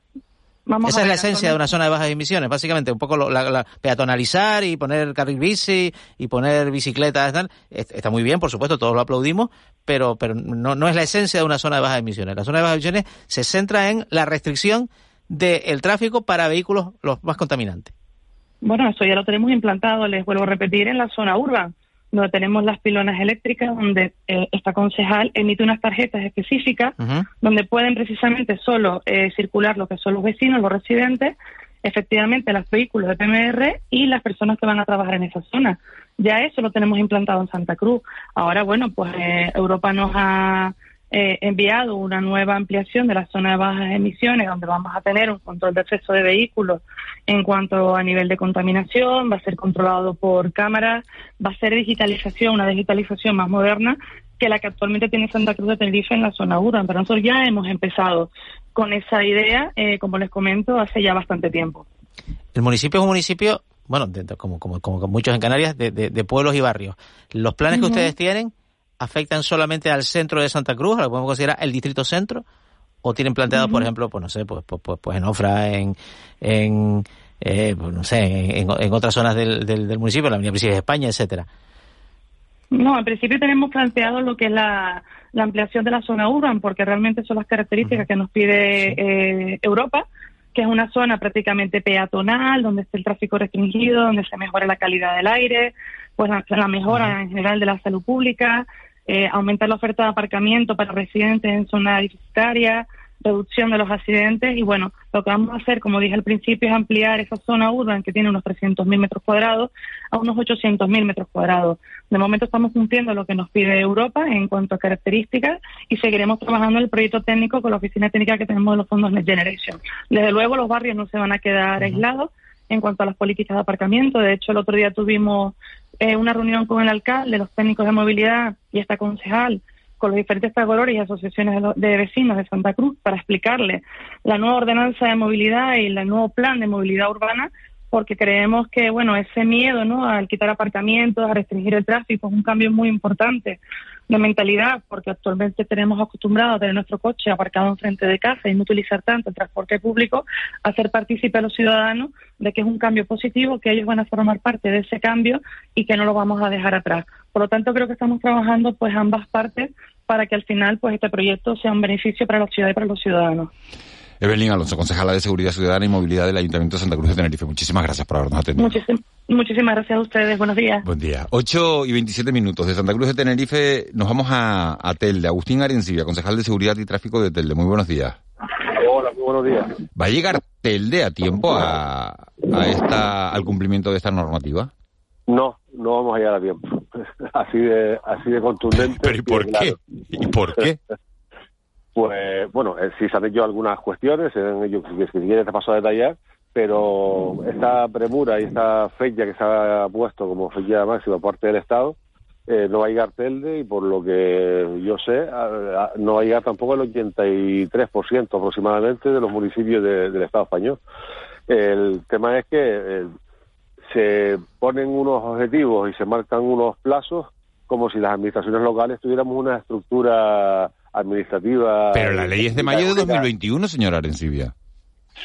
Esa es la esencia de una zona de bajas emisiones, básicamente, un poco la, peatonalizar y poner carril bici y poner bicicletas, está muy bien, por supuesto, todos lo aplaudimos, pero, pero no, no es la esencia de una zona de bajas emisiones. La zona de bajas emisiones se centra en la restricción del tráfico para vehículos los más contaminantes. Bueno, eso ya lo tenemos implantado, les vuelvo a repetir, en la zona urbana donde tenemos las pilonas eléctricas, donde eh, esta concejal emite unas tarjetas específicas, donde pueden precisamente solo eh, circular lo que son los vecinos, los residentes, efectivamente los vehículos de PMR y las personas que van a trabajar en esa zona. Ya eso lo tenemos implantado en Santa Cruz. Ahora, bueno, pues eh, Europa nos ha eh, enviado una nueva ampliación de la zona de bajas emisiones, donde vamos a tener un control de acceso de vehículos en cuanto a nivel de contaminación, va a ser controlado por cámaras, va a ser digitalización, una digitalización más moderna que la que actualmente tiene Santa Cruz de Tenerife en la zona urbana. Pero nosotros ya hemos empezado con esa idea, eh, como les comento, hace ya bastante tiempo. El municipio es un municipio, bueno, como, como, como muchos en Canarias, de, de, pueblos y barrios. ¿Los planes que ustedes tienen afectan solamente al centro de Santa Cruz, lo podemos considerar el distrito centro, o tienen planteado, por ejemplo, pues no sé, pues, pues, pues, pues en Ofra, en, en eh, pues no sé, en, otras zonas del, del, municipio, la Avenida Principio de España, etcétera. No, en principio tenemos planteado lo que es la, la ampliación de la zona urban, porque realmente son las características que nos pide eh, Europa, que es una zona prácticamente peatonal, donde está el tráfico restringido, donde se mejora la calidad del aire, pues la, la mejora en general de la salud pública, eh, aumentar la oferta de aparcamiento para residentes en zona deficitaria, reducción de los accidentes y bueno, lo que vamos a hacer, como dije al principio, es ampliar esa zona urbana que tiene unos 300.000 metros cuadrados a unos 800.000 metros cuadrados. De momento estamos cumpliendo lo que nos pide Europa en cuanto a características y seguiremos trabajando el proyecto técnico con la oficina técnica que tenemos de los fondos Next Generation. Desde luego los barrios no se van a quedar aislados en cuanto a las políticas de aparcamiento. De hecho, el otro día tuvimos eh, una reunión con el alcalde, los técnicos de movilidad y esta concejal con los diferentes trabajadores y asociaciones de, vecinos de Santa Cruz para explicarle la nueva ordenanza de movilidad y el nuevo plan de movilidad urbana porque creemos que bueno ese miedo no al quitar aparcamientos a restringir el tráfico es un cambio muy importante de mentalidad porque actualmente tenemos acostumbrado a tener nuestro coche aparcado enfrente de casa y no utilizar tanto el transporte público hacer partícipe a los ciudadanos de que es un cambio positivo que ellos van a formar parte de ese cambio y que no lo vamos a dejar atrás. Por lo tanto creo que estamos trabajando pues ambas partes para que al final pues este proyecto sea un beneficio para la ciudad y para los ciudadanos Evelyn Alonso, concejala de Seguridad Ciudadana y Movilidad del Ayuntamiento de Santa Cruz de Tenerife. Muchísimas gracias por habernos atendido. muchísimas gracias a ustedes. Buenos días. Buen día. 8 y 27 minutos. De Santa Cruz de Tenerife nos vamos a, a Telde. Agustín Arencibia, concejal de Seguridad y Tráfico de Telde. Muy buenos días. Hola, muy buenos días. ¿Va a llegar Telde a tiempo a, a esta, al cumplimiento de esta normativa? No, no vamos a llegar a tiempo. así de, así de contundente. ¿Pero y por qué? ¿Y por qué? Pues bueno, eh, se han hecho algunas cuestiones, en ello, si quieres te paso a detallar, pero esta premura y esta fecha que se ha puesto como fecha máxima por parte del Estado eh, no va a llegar Telde y por lo que yo sé no va a llegar tampoco el 83% aproximadamente de los municipios del Estado español. El tema es que eh, se ponen unos objetivos y se marcan unos plazos como si las administraciones locales tuviéramos una estructura administrativa. Pero la ley es de mayo de 2021, señora Arencibia.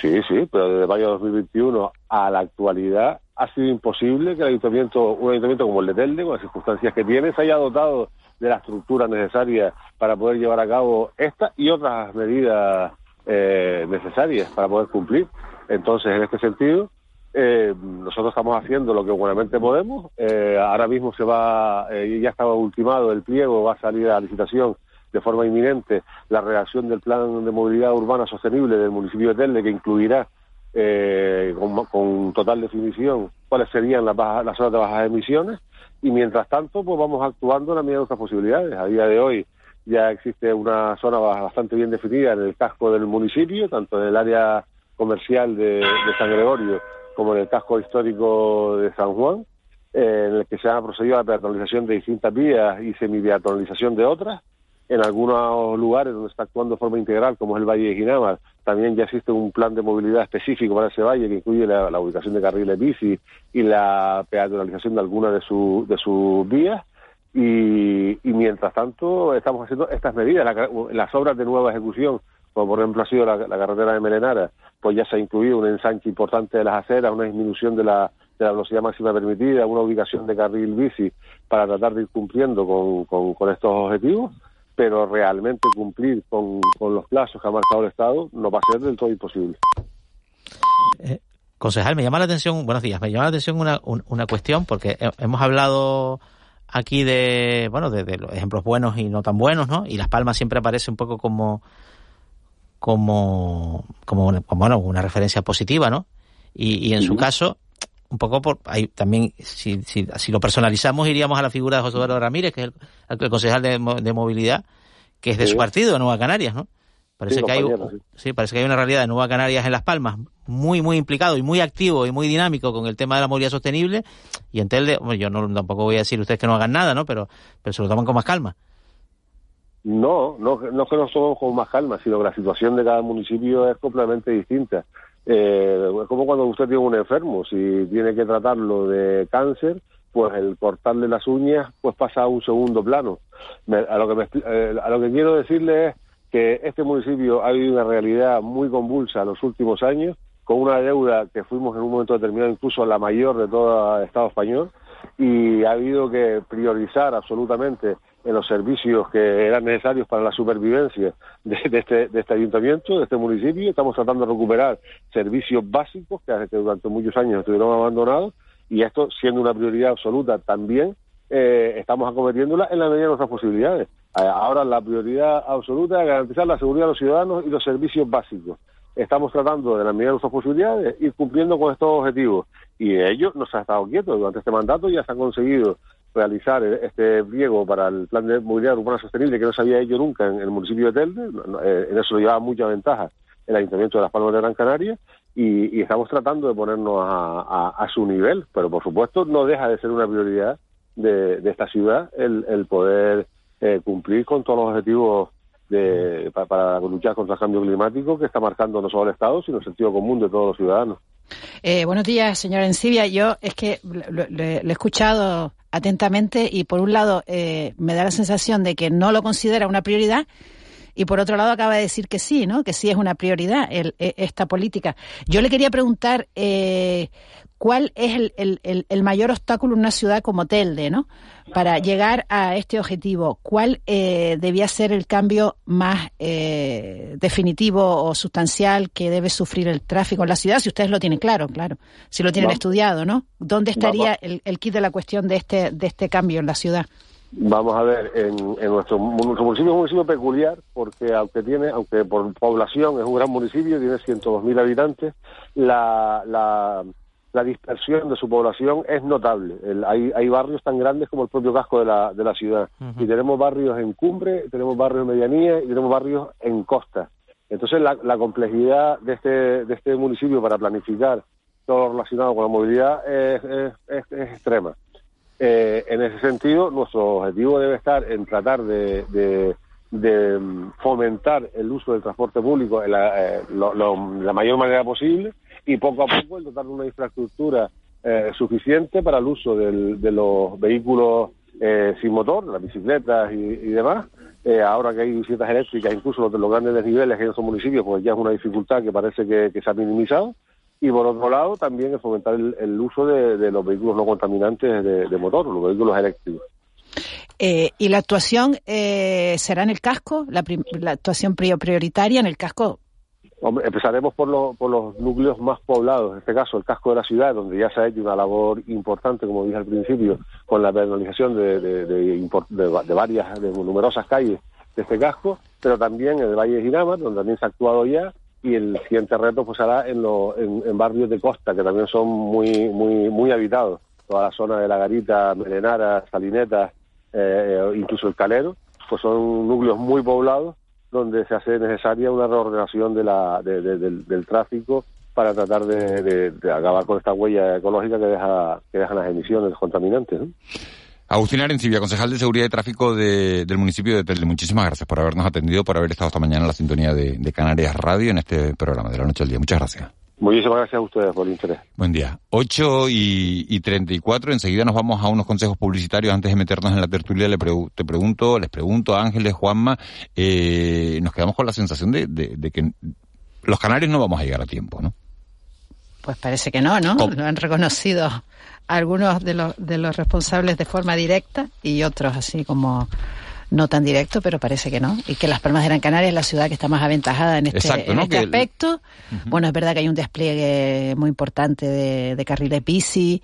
Sí, sí, pero desde mayo de 2021 a la actualidad ha sido imposible que el ayuntamiento, un ayuntamiento como el de Telde, con las circunstancias que tiene, se haya dotado de la estructura necesaria para poder llevar a cabo esta y otras medidas eh, necesarias para poder cumplir. Entonces, en este sentido, eh, nosotros estamos haciendo lo que buenamente podemos. Eh, ahora mismo se va, ya estaba ultimado el pliego, va a salir a licitación de forma inminente la redacción del plan de movilidad urbana sostenible del municipio de Telde, que incluirá eh, con, total definición cuáles serían las, las zonas de bajas emisiones y mientras tanto pues vamos actuando en la medida de nuestras posibilidades. A día de hoy ya existe una zona bastante bien definida en el casco del municipio, tanto en el área comercial de, San Gregorio como en el casco histórico de San Juan, eh, en el que se ha procedido a la peatonalización de distintas vías y semipeatonalización de otras. En algunos lugares donde está actuando de forma integral, como es el Valle de Ginamar, también ya existe un plan de movilidad específico para ese valle que incluye la, ubicación de carriles bici y la peatonalización de algunas de, sus vías. Y, mientras tanto estamos haciendo estas medidas, las obras de nueva ejecución, como por ejemplo ha sido la, carretera de Melenara, pues ya se ha incluido un ensanche importante de las aceras, una disminución de la, de la velocidad máxima permitida, una ubicación de carril bici para tratar de ir cumpliendo con estos objetivos pero realmente cumplir con, los plazos que ha marcado el Estado no va a ser del todo imposible. Eh, concejal, me llama la atención, buenos días, me llama la atención una, una cuestión porque hemos hablado aquí de, bueno, de, los ejemplos buenos y no tan buenos, ¿no? Y Las Palmas siempre aparece un poco como, como, como, bueno, una referencia positiva, ¿no? Y, y en su caso, un poco por ahí también si, si, si, lo personalizamos iríamos a la figura de José Eduardo Ramírez que es el, concejal de, movilidad que es de su partido de Nueva Canarias no parece que hay sí. parece que hay una realidad de Nueva Canarias en Las Palmas muy muy implicado y muy activo y muy dinámico con el tema de la movilidad sostenible y en Telde yo no tampoco voy a decir ustedes que no hagan nada no pero pero se lo toman con más calma no, no, no es que nos tomemos con más calma, sino que la situación de cada municipio es completamente distinta. Eh, es como cuando usted tiene un enfermo, si tiene que tratarlo de cáncer, pues el cortarle las uñas pues pasa a un segundo plano. a, lo que eh, a lo que quiero decirle es que este municipio ha vivido una realidad muy convulsa en los últimos años, con una deuda que fuimos en un momento determinado incluso la mayor de todo el Estado español, y ha habido que priorizar absolutamente en los servicios que eran necesarios para la supervivencia de, este, de este ayuntamiento, de este municipio. Estamos tratando de recuperar servicios básicos que, durante muchos años estuvieron abandonados y esto siendo una prioridad absoluta también eh, estamos acometiéndola en la medida de nuestras posibilidades. Ahora la prioridad absoluta es garantizar la seguridad de los ciudadanos y los servicios básicos. Estamos tratando de la medida de nuestras posibilidades ir cumpliendo con estos objetivos y ello no se ha estado quieto durante este mandato ya se ha conseguido realizar este pliego para el plan de movilidad urbana sostenible que no se había hecho nunca en el municipio de Telde, eh, en eso lo llevaba mucha ventaja el Ayuntamiento de Las Palmas de Gran Canaria y, estamos tratando de ponernos a, su nivel, pero por supuesto no deja de ser una prioridad de, esta ciudad el, poder eh, cumplir con todos los objetivos de, para, luchar contra el cambio climático que está marcando no solo el Estado, sino el sentido común de todos los ciudadanos. Eh, buenos días, señora Encibia. Yo es que lo, he escuchado atentamente y por un lado eh, me da la sensación de que no lo considera una prioridad y por otro lado acaba de decir que sí, ¿no? Que sí es una prioridad e, esta política. Yo le quería preguntar eh, cuál es el, mayor obstáculo en una ciudad como Telde, ¿no? Para llegar a este objetivo, ¿cuál eh, debía ser el cambio más eh, definitivo o sustancial que debe sufrir el tráfico en la ciudad? Si ustedes lo tienen claro, claro, si lo tienen estudiado, ¿no? ¿Dónde estaría el, el kit de la cuestión de este, de este cambio en la ciudad? Vamos a ver, en, nuestro, municipio es un municipio peculiar porque aunque tiene, aunque por población es un gran municipio, tiene 102.000 habitantes, la, la, dispersión de su población es notable. hay, hay barrios tan grandes como el propio casco de la, de la ciudad. Y tenemos barrios en cumbre, tenemos barrios en medianía y tenemos barrios en costa. Entonces la, la complejidad de este, de este municipio para planificar todo lo relacionado con la movilidad es, es extrema. Eh, en ese sentido, nuestro objetivo debe estar en tratar de, mm, fomentar el uso del transporte público en la, eh, la, mayor manera posible y poco a poco el dotar de una infraestructura eh, suficiente para el uso de los vehículos sin motor, las bicicletas y, demás. ahora que hay bicicletas eléctricas, incluso los los grandes desniveles en esos municipios, pues ya es una dificultad que parece que se ha minimizado y por otro lado también es fomentar el, uso de, los vehículos no contaminantes de, motor, los vehículos eléctricos. Eh, ¿Y la actuación eh, será en el casco? ¿La, actuación prioritaria en el casco? empezaremos por, por los núcleos más poblados, en este caso el casco de la ciudad, donde ya se ha hecho una labor importante, como dije al principio, con la penalización de, de, de varias, de numerosas calles de este casco, pero también en el Valle de Ginamar, donde también se ha actuado ya, y el siguiente reto pues será en, en, barrios de costa, que también son muy, muy, muy habitados. Toda la zona de La Garita, Melenara, Salineta, eh, incluso el Calero, pues son núcleos muy poblados donde se hace necesaria una reordenación de la, del, tráfico para tratar de, acabar con esta huella ecológica que deja que dejan las emisiones contaminantes. Agustín Arencibia, concejal de Seguridad y Tráfico del municipio de Telde. Muchísimas gracias por habernos atendido, por haber estado esta mañana en la sintonía de, Canarias Radio en este programa de la noche al día. Muchas gracias. Muchísimas gracias a ustedes por el interés. Buen día. 8 y, y 34. Enseguida nos vamos a unos consejos publicitarios. Antes de meternos en la tertulia, le te pregunto, les pregunto a Ángeles, Juanma, eh, nos quedamos con la sensación de, de que los canarios no vamos a llegar a tiempo, ¿no? Pues parece que no, ¿no? Lo han reconocido algunos de los, de los responsables de forma directa y otros así como no tan directo, pero parece que no. Y que Las Palmas de Gran Canaria es la ciudad que está más aventajada en este, este aspecto. Bueno, es verdad que hay un despliegue muy importante de, de carriles bici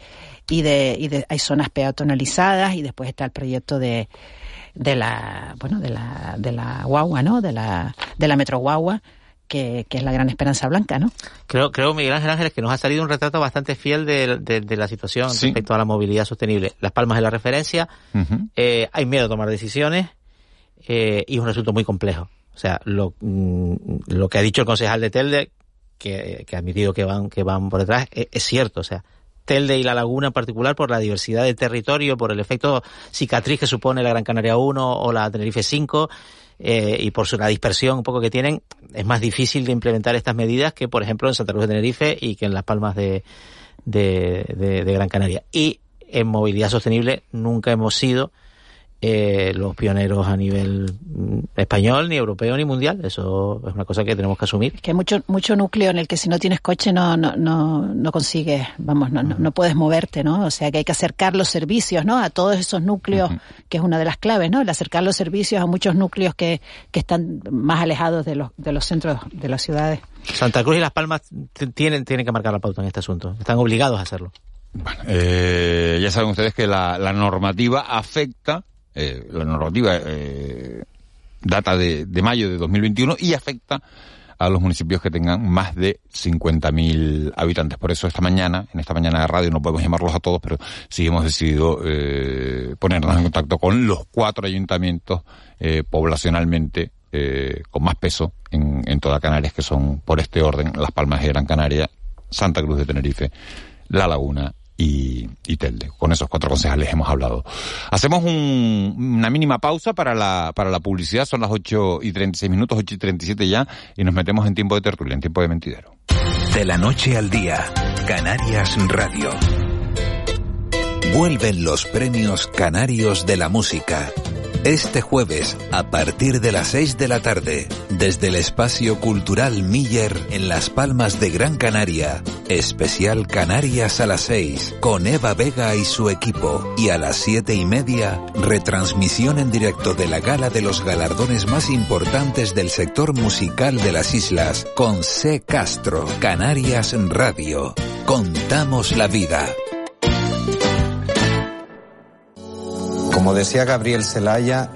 y de, y de, hay zonas peatonalizadas y después está el proyecto de, de la, bueno, de la, de la guagua, ¿no? De la, de la metro guagua que, es la gran esperanza blanca, ¿no? Creo, creo Miguel Ángel Ángeles, que nos ha salido un retrato bastante fiel de, la situación respecto a la movilidad sostenible. Las Palmas de la referencia, eh, hay miedo a tomar decisiones eh, y es un asunto muy complejo. O sea, lo, mm, lo que ha dicho el concejal de Telde, que, ha admitido que van, que van por detrás, es, es cierto. O sea, Telde y la Laguna en particular por la diversidad de territorio, por el efecto cicatriz que supone la Gran Canaria 1 o la Tenerife 5 eh, y por su, la dispersión un poco que tienen, es más difícil de implementar estas medidas que, por ejemplo, en Santa Cruz de Tenerife y que en Las Palmas de, de, de Gran Canaria. Y en movilidad sostenible nunca hemos sido eh, los pioneros a nivel mm, español, ni europeo, ni mundial. Eso es una cosa que tenemos que asumir. que hay mucho, mucho núcleo en el que si no tienes coche no, no, no, no consigues, vamos, no, no, puedes moverte, ¿no? O sea que hay que acercar los servicios, ¿no? A todos esos núcleos, que es una de las claves, ¿no? El acercar los servicios a muchos núcleos que, que están más alejados de los, de los centros de las ciudades. Santa Cruz y Las Palmas tienen, tienen que marcar la pauta en este asunto. Están obligados a hacerlo. Bueno, eh, ya saben ustedes que la, la normativa afecta eh, la normativa eh, data de, mayo de 2021 y afecta a los municipios que tengan más de 50.000 habitantes. Por eso esta mañana, en esta mañana de radio, no podemos llamarlos a todos, pero sí hemos decidido eh, ponernos en contacto con los cuatro ayuntamientos poblacionalmente con más peso en, en toda Canarias, que son por este orden Las Palmas de Gran Canaria, Santa Cruz de Tenerife, La Laguna y, y, Telde. Con esos cuatro concejales hemos hablado. Hacemos una mínima pausa para la, para la publicidad. Son las 8 y 36 minutos, 8 y 37 ya, y nos metemos en tiempo de tertulia, en tiempo de mentidero. De la noche al día, Canarias Radio. Vuelven los premios Canarios de la Música este jueves, a partir de las 6 de la tarde, desde el espacio cultural Miller en Las Palmas de Gran Canaria, especial Canarias a las 6, con Eva Vega y su equipo, y a las siete y media, retransmisión en directo de la gala de los galardones más importantes del sector musical de las islas, con C. Castro, Canarias Radio. Contamos la vida. Como decía Gabriel Celaya,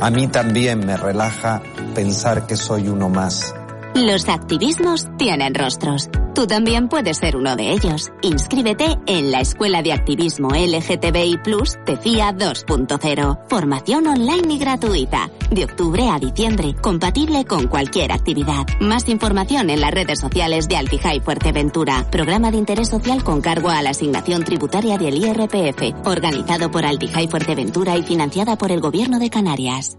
a mí también me relaja pensar que soy uno más. Los activismos tienen rostros. Tú también puedes ser uno de ellos. Inscríbete en la Escuela de Activismo LGTBI Plus TEFIA 2.0. Formación online y gratuita. De octubre a diciembre. Compatible con cualquier actividad. Más información en las redes sociales de Altijai Fuerteventura. Programa de interés social con cargo a la asignación tributaria del IRPF. Organizado por Altijai Fuerteventura y financiada por el Gobierno de Canarias.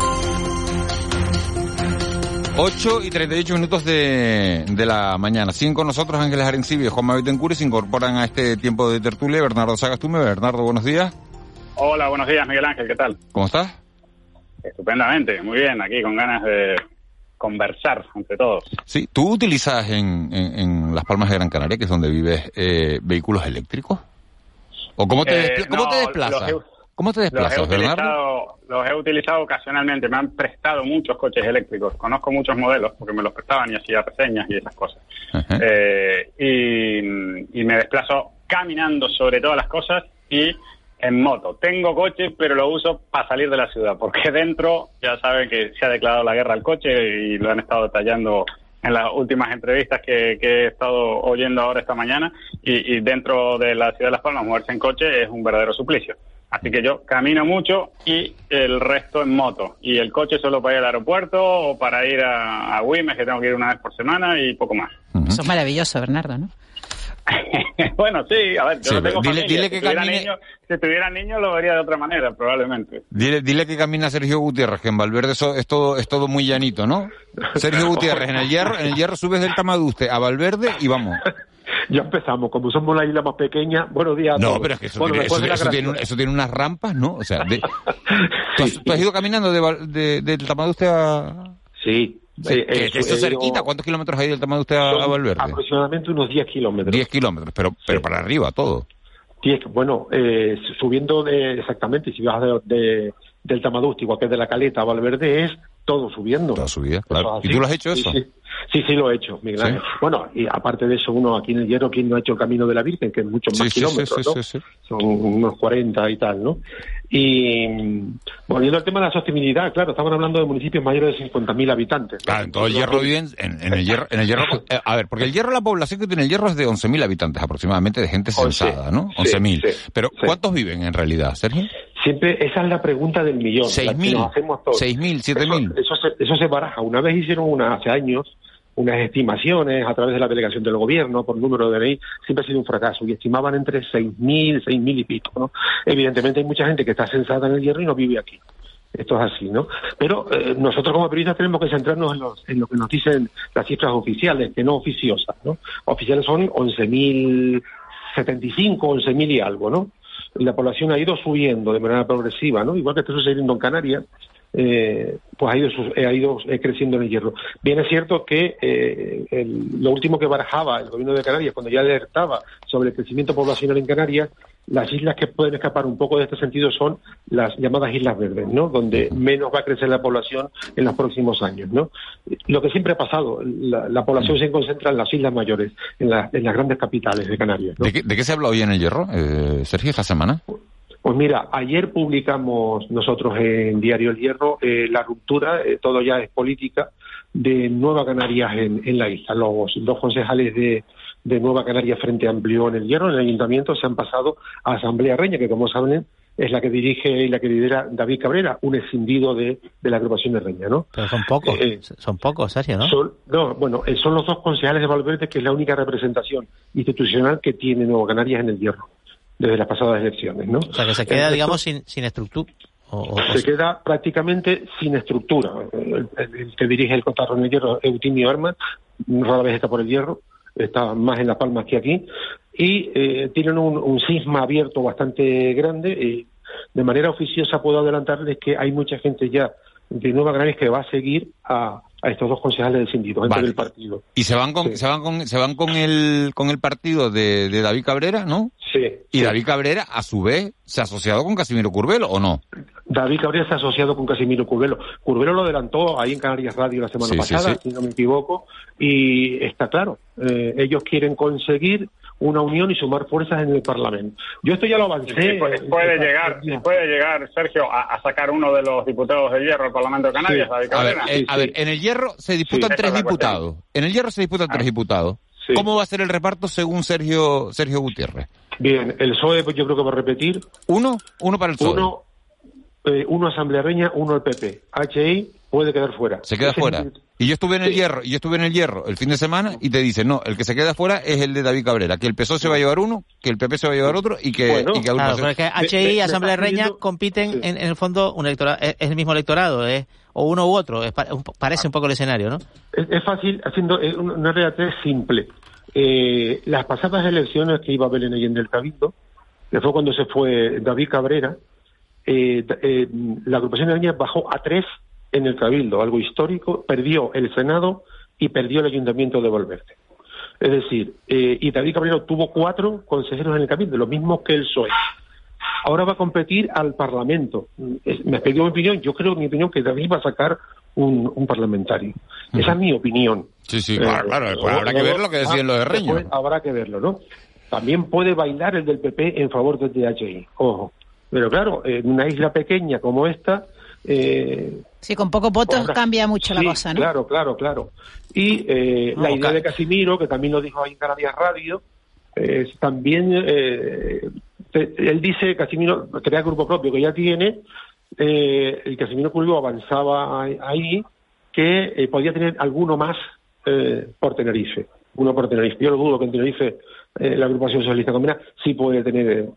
8 y 38 minutos de, de la mañana. Siguen con nosotros Ángeles Arencibio y Juan Mavitencuri. Se incorporan a este tiempo de tertulia Bernardo Sagastume. Bernardo, buenos días. Hola, buenos días, Miguel Ángel. ¿Qué tal? ¿Cómo estás? Estupendamente, muy bien. Aquí con ganas de, conversar entre todos. Sí, ¿tú utilizas en, en, en Las Palmas de Gran Canaria, que es donde vives, eh, vehículos eléctricos? ¿O cómo te, Eh, despl- cómo te desplazas? los ¿Cómo te Los he, desplazas, utilizado, los he utilizado ocasionalmente, me han prestado muchos coches eléctricos, conozco muchos modelos porque me los prestaban y hacía reseñas y esas cosas. Eh, y, y me desplazo caminando sobre todas las cosas y en moto. Tengo coche, pero lo uso para salir de la ciudad, porque dentro ya saben que se ha declarado la guerra al coche y lo han estado detallando en las últimas entrevistas que, que he estado oyendo ahora esta mañana. Y, y dentro de la ciudad de Las Palmas, moverse en coche es un verdadero suplicio. Así que yo camino mucho y el resto en moto. Y el coche solo para ir al aeropuerto o para ir a, a Güemes, que tengo que ir una vez por semana y poco más. Eso es maravilloso, Bernardo, ¿no? bueno, sí, a ver, yo Sí, no tengo dile- familia. dile si, que tuviera camine- niños, si tuviera niños lo vería de otra manera, probablemente. Dile, dile que camina Sergio Gutiérrez, que en Valverde eso es todo, es todo muy llanito, ¿no? Sergio Gutiérrez, en el hierro, en el hierro subes del Tamaduste a Valverde y vamos. Ya empezamos, como somos la isla más pequeña, buenos días a No, pero es que eso, Bueno, tiene, después eso, de la eso tiene, gracia. eso tiene unas rampas, ¿no? O sea, de- ¿tú, has, tú has ido caminando de- del Tamaduste a...? Sí. Sí, Eh, que- eh, eso es ido- cerquita. ¿Cuántos kilómetros hay del Tamaduste a, Son a Valverde? Aproximadamente unos 10 kilómetros. 10 kilómetros, pero, pero para arriba todo. 10, bueno, eh, subiendo de, exactamente, si vas de, de- del Tamadusti, igual que de la Caleta a Valverde, es todo subiendo. Toda subida, claro. ¿Y tú lo has hecho eso? Sí, sí, sí, lo he hecho, Miguel. Bueno, y aparte de eso, uno aquí en el Hierro, ¿quién no ha hecho el Camino de la Virgen? Que es muchos Sí, más sí, kilómetros, sí, ¿no? Son unos 40 y tal, ¿no? Y volviendo al tema de la sostenibilidad, claro, estamos hablando de municipios mayores de 50.000 habitantes. ¿no? Claro, en todo el hierro viven, en, en el hierro, en el hierro, eh, a ver, porque el hierro, la población que tiene el hierro es de 11.000 habitantes aproximadamente, de gente censada, ¿no? sí, 11.000. sí, Pero, ¿cuántos viven en realidad, Sergio? Siempre esa es la pregunta del millón. 6.000, nos hacemos todos. 6.000, 7.000. Eso, eso, se, eso se baraja. Una vez hicieron una, hace años unas estimaciones a través de la delegación del gobierno por número de DNI, siempre ha sido un fracaso y estimaban entre 6.000, 6.000 y pico. ¿no? Evidentemente hay mucha gente que está censada en el hierro y no vive aquí. Esto es así, ¿no? Pero eh, nosotros como periodistas tenemos que centrarnos en, los- en lo que nos dicen las cifras oficiales, que no oficiosas, ¿no? Oficiales son 11.000 75, 11 mil y algo, ¿no? La población ha ido subiendo de manera progresiva, ¿no? Igual que está sucediendo en Canarias, eh, pues ha ido, eh, ha ido eh, creciendo en el hierro. Bien es cierto que eh, el- lo último que barajaba el gobierno de Canarias, cuando ya alertaba sobre el crecimiento poblacional en Canarias, las islas que pueden escapar un poco de este sentido son las llamadas islas verdes, ¿no? Donde menos va a crecer la población en los próximos años, ¿no? Lo que siempre ha pasado, la, la población se concentra en las islas mayores, en, la- en las grandes capitales de Canarias. ¿no? ¿De qué, de qué se habla hoy en el hierro, eh, Sergio, esta semana? Pues mira, ayer publicamos nosotros en Diario El Hierro eh, la ruptura, eh, todo ya es política, de Nueva Canarias en, en la isla. Los dos concejales de, de Nueva Canarias Frente Amplio en el Hierro, en el Ayuntamiento, se han pasado a Asamblea Reña, que como saben es la que dirige y la que lidera David Cabrera, un escindido de, de la agrupación de Reña, ¿no? Pero son pocos, son pocos, Sergio, ¿no? Son, no, bueno, eh, son los dos concejales de Valverde, que es la única representación institucional que tiene Nueva Canarias en el Hierro, desde las pasadas elecciones, ¿no? O sea, que se queda, resto- digamos, sin, sin estructura. O- o- se queda prácticamente sin estructura. El, el- el que dirige el Cotarro en el Hierro, Eutimio Armas, rara vez está por el Hierro, está más en La Palma que aquí, y eh, tienen un, un sisma abierto bastante grande. Y de manera oficiosa puedo adelantarles que hay mucha gente ya de Nueva Canarias que va a seguir a, a estos dos concejales gente Vale. del partido. Y se van con, se van con, se van con el, con el partido de, de David Cabrera, ¿no? Sí. Y David Cabrera, a su vez, se ha asociado con Casimiro Curbelo, ¿o no? David Cabrera está asociado con Casimiro Curvelo. Curvelo lo adelantó ahí en Canarias Radio la semana Sí, pasada, sí. si no me equivoco, y está claro, eh, ellos quieren conseguir una unión y sumar fuerzas en el Parlamento. Yo esto ya lo avancé. Sí, puede, eh, puede llegar, puede llegar Sergio a, a sacar uno de los diputados del Hierro al Parlamento de Canarias, David A ver, Cabrera. eh, a ver, en el Hierro se disputan Sí. tres diputados. En el Hierro se disputan tres diputados. ¿Cómo va a ser el reparto según Sergio Sergio Gutiérrez? Bien, el PSOE pues, yo creo que va a repetir. ¿Uno? Uno para el PSOE. Uno, eh, uno Asamblea Reña, uno el PP. HI puede quedar fuera. Se queda Ese fuera. Y yo estuve en el hierro, y yo estuve en el hierro el fin de semana y te dicen, no, el que se queda fuera es el de David Cabrera, que el PSOE se va a llevar uno, que el PP se va a llevar otro y que, Bueno, y que claro, pero es que HI y Asamblea Reña compiten en, en el fondo un electora- es, es el mismo electorado, es o uno u otro, es parece un poco el escenario, ¿no? Es, fácil, haciendo eh, una realidad simple. Eh, las pasadas elecciones que iba Belén Allende del Cabildo, que fue cuando se fue David Cabrera, eh, eh, la agrupación de Reña bajó a tres en el Cabildo, algo histórico, perdió el Senado y perdió el Ayuntamiento de Volverte. Es decir, eh, y David Cabrero tuvo cuatro consejeros en el Cabildo, lo mismo que el PSOE. Ahora va a competir al Parlamento. Me has pedido mi opinión. Yo creo, mi opinión, que David va a sacar un, parlamentario. Esa es mi opinión. Sí, sí, claro, claro. Pues habrá que ver lo que deciden los de Habrá que verlo, ¿no? También puede bailar el del PP en favor del DHI. Ojo. Pero claro, en una isla pequeña como esta, eh, sí, con pocos votos cambia mucho la cosa, ¿no? Claro, claro, claro. Y eh, la idea de Casimiro, que también lo dijo ahí en Canarias Radio, es también, eh, él dice, Casimiro crea grupo propio que ya tiene, eh, el Casimiro Curvo avanzaba ahí, que podía tener alguno más por Tenerife, uno por Tenerife. Yo lo dudo que en Tenerife la agrupación socialista combinada sí puede tener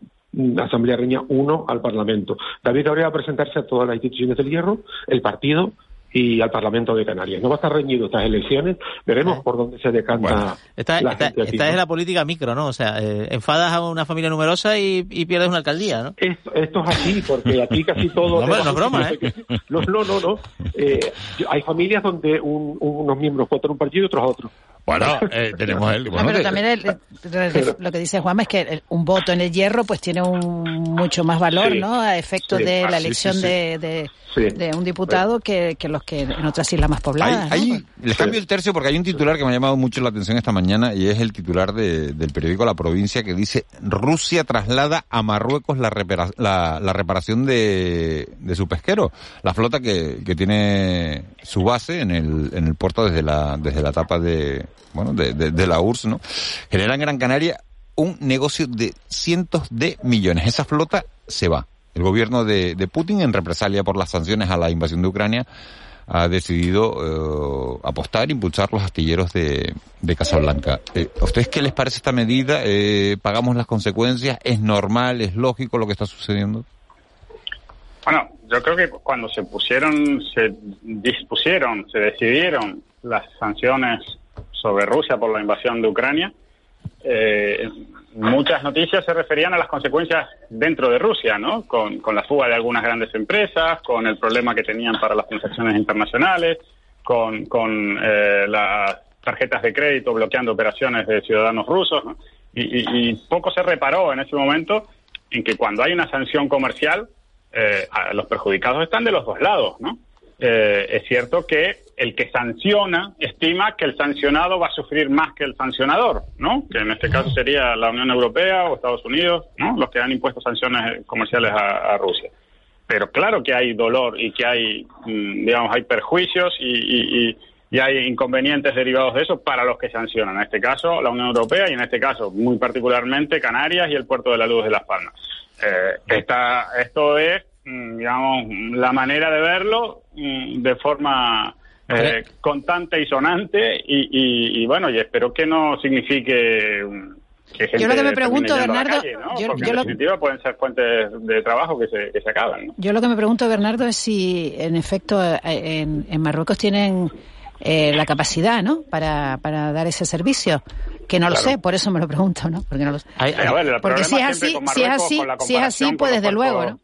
Asamblea Reña 1 al Parlamento. David Cabrera va a presentarse a todas las instituciones del Hierro, el partido y al Parlamento de Canarias. No va a estar reñido estas elecciones, veremos por dónde se decanta. esta, es la política micro, ¿no? O sea, eh, enfadas a una familia numerosa y, pierdes una alcaldía, ¿no? Esto, es así, porque aquí casi todo... no, no es broma, ¿eh? No, no, no. Eh, hay familias donde unos miembros votan un partido y otros a otro. Bueno, eh, tenemos el. Bueno, pero también lo que dice Juan es que un voto en el hierro pues tiene un mucho más valor, ¿no? A efecto de la ah, elección de, de, un diputado que, que, los que en otras islas más pobladas. Les cambio el tercio porque hay un titular que me ha llamado mucho la atención esta mañana y es el titular del periódico La Provincia que dice Rusia traslada a Marruecos la, la, la reparación de, de su pesquero, la flota que, que tiene su base en el, en el puerto desde la, desde la etapa de bueno, de, de, la URSS, ¿no? Genera en Gran Canaria un negocio de cientos de millones. Esa flota se va. El gobierno de, de Putin, en represalia por las sanciones a la invasión de Ucrania, ha decidido eh, apostar, impulsar los astilleros de, de Casablanca. Eh, ¿A ustedes qué les parece esta medida? Eh, ¿Pagamos las consecuencias? ¿Es normal? ¿Es lógico lo que está sucediendo? Bueno, yo creo que cuando se pusieron, se dispusieron, se decidieron las sanciones sobre Rusia por la invasión de Ucrania, eh, muchas noticias se referían a las consecuencias dentro de Rusia, ¿no? Con, la fuga de algunas grandes empresas, con el problema que tenían para las transacciones internacionales, con, eh, las tarjetas de crédito bloqueando operaciones de ciudadanos rusos, y, poco se reparó en ese momento en que cuando hay una sanción comercial, eh, los perjudicados están de los dos lados, ¿no? Eh, es cierto que el que sanciona estima que el sancionado va a sufrir más que el sancionador, ¿no? Que en este caso sería la Unión Europea o Estados Unidos, ¿no? Los que han impuesto sanciones comerciales a, Rusia. Pero claro que hay dolor y que hay, mm, digamos, hay perjuicios y, hay inconvenientes derivados de eso para los que sancionan. En este caso, la Unión Europea y en este caso, muy particularmente, Canarias y el puerto de la Luz de Las Palmas. Eh, esto es Mm, digamos, la manera de verlo mm, de forma eh, constante y sonante y, bueno, y espero que no signifique que gente yo lo que me pregunto, Bernardo, yo, Porque en definitiva pueden ser fuentes de trabajo que se, que se acaban. Yo lo que me pregunto, Bernardo, es si en efecto eh, en, en Marruecos tienen eh, la capacidad, ¿no? Para, para dar ese servicio. Que no lo sé, por eso me lo pregunto, ¿no? Porque no lo sé. Porque si es así, si es así, si es así, pues desde luego, ¿no?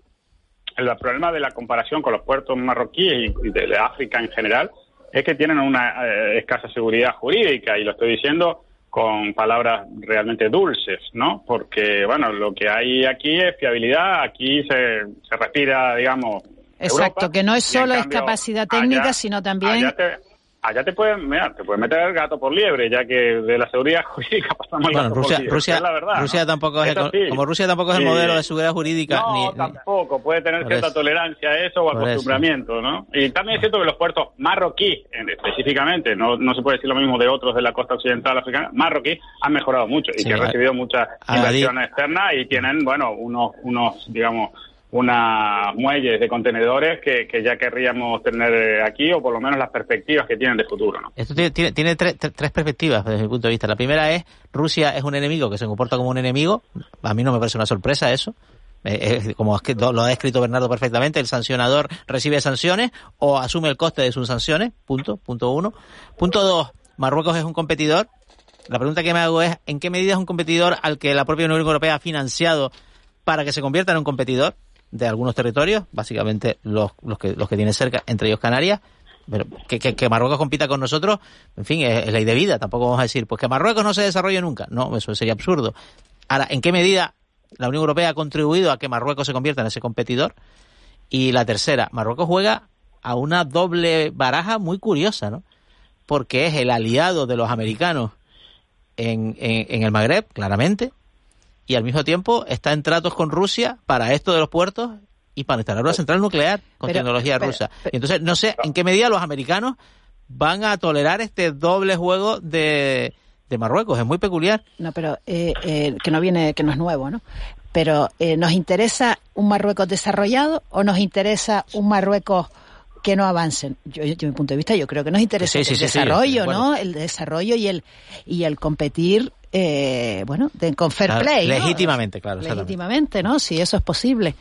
el problema de la comparación con los puertos marroquíes y de África en general es que tienen una eh, escasa seguridad jurídica y lo estoy diciendo con palabras realmente dulces, ¿no? Porque, bueno, lo que hay aquí es fiabilidad, aquí se, se respira, digamos... Exacto, que no es solo es capacidad técnica, sino también allá te pueden, mira, te pueden meter el gato por liebre, ya que de la seguridad jurídica pasamos bueno, Rusia, Rusia, la verdad, Rusia tampoco es, el, como Rusia tampoco es el modelo de seguridad jurídica. No, tampoco, puede tener cierta tolerancia a eso o acostumbramiento, ¿no? Y también es cierto que los puertos marroquíes, específicamente, no, no se puede decir lo mismo de otros de la costa occidental africana, marroquíes han mejorado mucho y que han recibido muchas inversiones externas y tienen, bueno, unos, unos digamos, unas muelles de contenedores que, ya querríamos tener eh, aquí o por lo menos las perspectivas que tienen de futuro. ¿no? Esto tiene, tiene, tres, perspectivas desde mi punto de vista. La primera es Rusia es un enemigo que se comporta como un enemigo. A mí no me parece una sorpresa eso. Eh, como lo ha descrito Bernardo perfectamente, el sancionador recibe sanciones o asume el coste de sus sanciones. Punto. Punto uno. Punto dos. Marruecos es un competidor. La pregunta que me hago es, ¿en qué medida es un competidor al que la propia Unión Europea ha financiado para que se convierta en un competidor? De algunos territorios, básicamente los, los, que, los que tiene cerca, entre ellos Canarias, pero que, que, Marruecos compita con nosotros, en fin, es, es, ley de vida. Tampoco vamos a decir, pues que Marruecos no se desarrolle nunca. No, eso sería absurdo. Ahora, ¿en qué medida la Unión Europea ha contribuido a que Marruecos se convierta en ese competidor? Y la tercera, Marruecos juega a una doble baraja muy curiosa, ¿no? Porque es el aliado de los americanos en, en, el Magreb, claramente, y al mismo tiempo está en tratos con Rusia para esto de los puertos y para instalar una central nuclear con tecnología rusa. y entonces no sé en qué medida los americanos van a tolerar este doble juego de, de Marruecos. Es muy peculiar. No, pero eh, eh, que no viene, que no es nuevo, ¿no? Pero eh, ¿nos interesa un Marruecos desarrollado o nos interesa un Marruecos que no avancen. Yo, desde mi punto de vista, yo creo que nos interesa el desarrollo, ¿no? El desarrollo y el y el competir, eh, bueno, de, con fair play. Legítimamente, claro. Legítimamente, ¿no? Si eso es posible.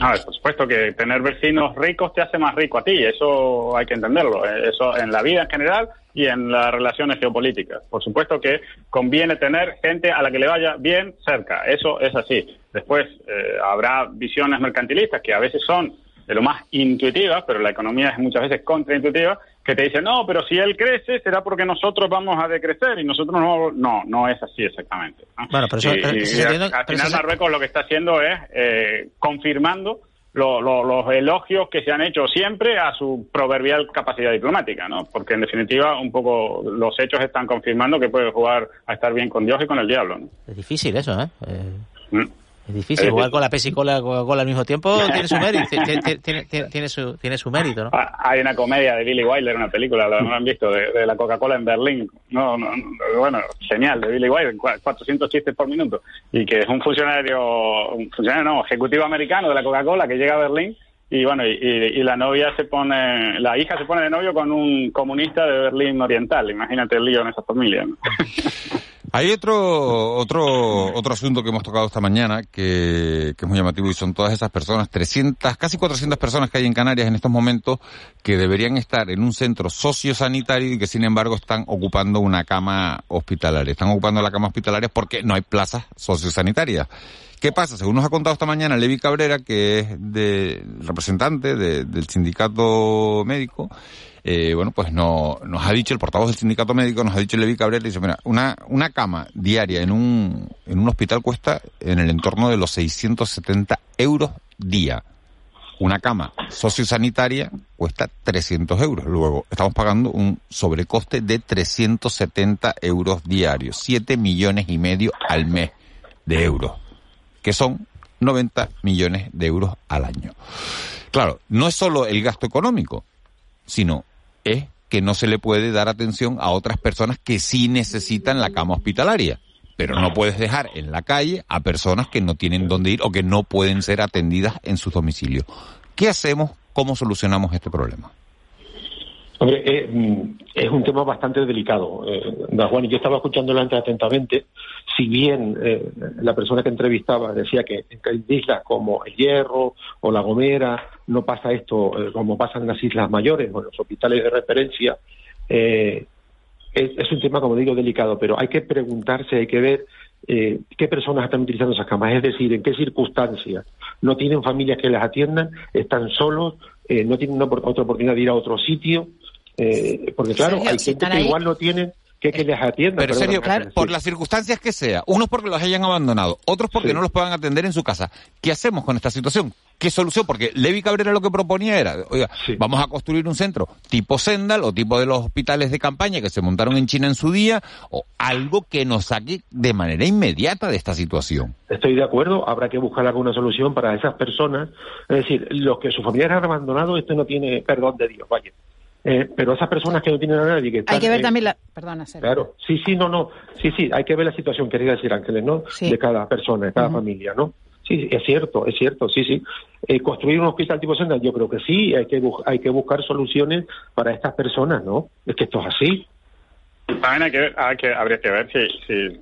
A ver, por supuesto que tener vecinos ricos te hace más rico a ti, eso hay que entenderlo, eh, eso en la vida en general y en las relaciones geopolíticas. Por supuesto que conviene tener gente a la que le vaya bien cerca, eso es así. Después eh, habrá visiones mercantilistas que a veces son de lo más intuitivas, pero la economía es muchas veces contraintuitiva, que te dicen, no, pero si él crece será porque nosotros vamos a decrecer y nosotros no. No, no es así exactamente. Bueno, pero eso, al, final Marruecos lo que está haciendo es eh, confirmando los elogios que se han hecho siempre a su proverbial capacidad diplomática, ¿no? Porque en definitiva un poco los hechos están confirmando que puede jugar a estar bien con Dios y con el diablo, ¿no? Es difícil eso, ¿eh? eh mm. Es difícil, jugar con la Pepsi y con la Coca-Cola al mismo tiempo tiene su mérito, tiene, tiene, su, tiene su mérito, ¿no? Ah, hay una comedia de Billy Wilder, una película, ¿lo han visto? De, la Coca-Cola en Berlín. No, no, bueno, genial, de Billy Wilder, 400 chistes por minuto. Y que es un funcionario, un funcionario no, ejecutivo americano de la Coca-Cola que llega a Berlín y bueno, y, y, la novia se pone, la hija se pone de novio con un comunista de Berlín Oriental. Imagínate el lío en esa familia. ¿no? Hay otro, otro, otro asunto que hemos tocado esta mañana que, que, es muy llamativo y son todas esas personas, 300, casi 400 personas que hay en Canarias en estos momentos que deberían estar en un centro sociosanitario y que sin embargo están ocupando una cama hospitalaria. Están ocupando la cama hospitalaria porque no hay plazas sociosanitarias. ¿Qué pasa? Según nos ha contado esta mañana Levi Cabrera, que es de, representante del sindicato médico, eh, bueno, pues no, nos ha dicho el portavoz del sindicato médico, nos ha dicho Levi Cabrera, dice, mira, una, una cama diaria en un, en un hospital cuesta en el entorno de los 670 euros día. Una cama sociosanitaria cuesta 300 euros. Luego, estamos pagando un sobrecoste de 370 euros diarios, 7 millones y medio al mes de euros, que son 90 millones de euros al año. Claro, no es solo el gasto económico, sino es que no se le puede dar atención a otras personas que sí necesitan la cama hospitalaria. Pero no puedes dejar en la calle a personas que no tienen dónde ir o que no pueden ser atendidas en sus domicilios. ¿Qué hacemos? ¿Cómo solucionamos este problema? Hombre, eh, mm, es un tema bastante delicado, eh, yo estaba escuchándolo antes atentamente. Si bien eh, la persona que entrevistaba decía que en islas como el Hierro o la Gomera no pasa esto eh, como pasa en las islas mayores o en los hospitales de referencia, es, es, un tema, como digo, delicado, pero hay que preguntarse, hay que ver qué personas están utilizando esas camas, es decir, en qué circunstancias. No tienen familias que las atiendan, están solos, no tienen otra oportunidad de ir a otro sitio. Eh, porque claro, hay gente que igual no tiene que, que les atienda. Pero serio, por las circunstancias que sea, unos porque los hayan abandonado, otros porque no los puedan atender en su casa. ¿Qué hacemos con esta situación? ¿Qué solución? Porque Levi Cabrera lo que proponía era, oiga, vamos a construir un centro tipo Sendal o tipo de los hospitales de campaña que se montaron en China en su día, o algo que nos saque de manera inmediata de esta situación. Estoy de acuerdo, habrá que buscar alguna solución para esas personas. Es decir, los que sus familiares han abandonado, esto no tiene perdón de Dios, vaya. Eh, pero esas personas que no tienen a nadie que Hay que ver también la... Perdona, Claro, sí, sí, no, no. Sí, sí, hay que ver la situación, quería decir Ángeles, ¿no? De cada persona, de cada familia, ¿no? Sí, es cierto, es cierto, sí, sí. Eh, construir un hospital tipo Senda, yo creo que sí, hay que, hay que buscar soluciones para estas personas, ¿no? Es que esto es así. También hay que, hay que habría que ver si, si,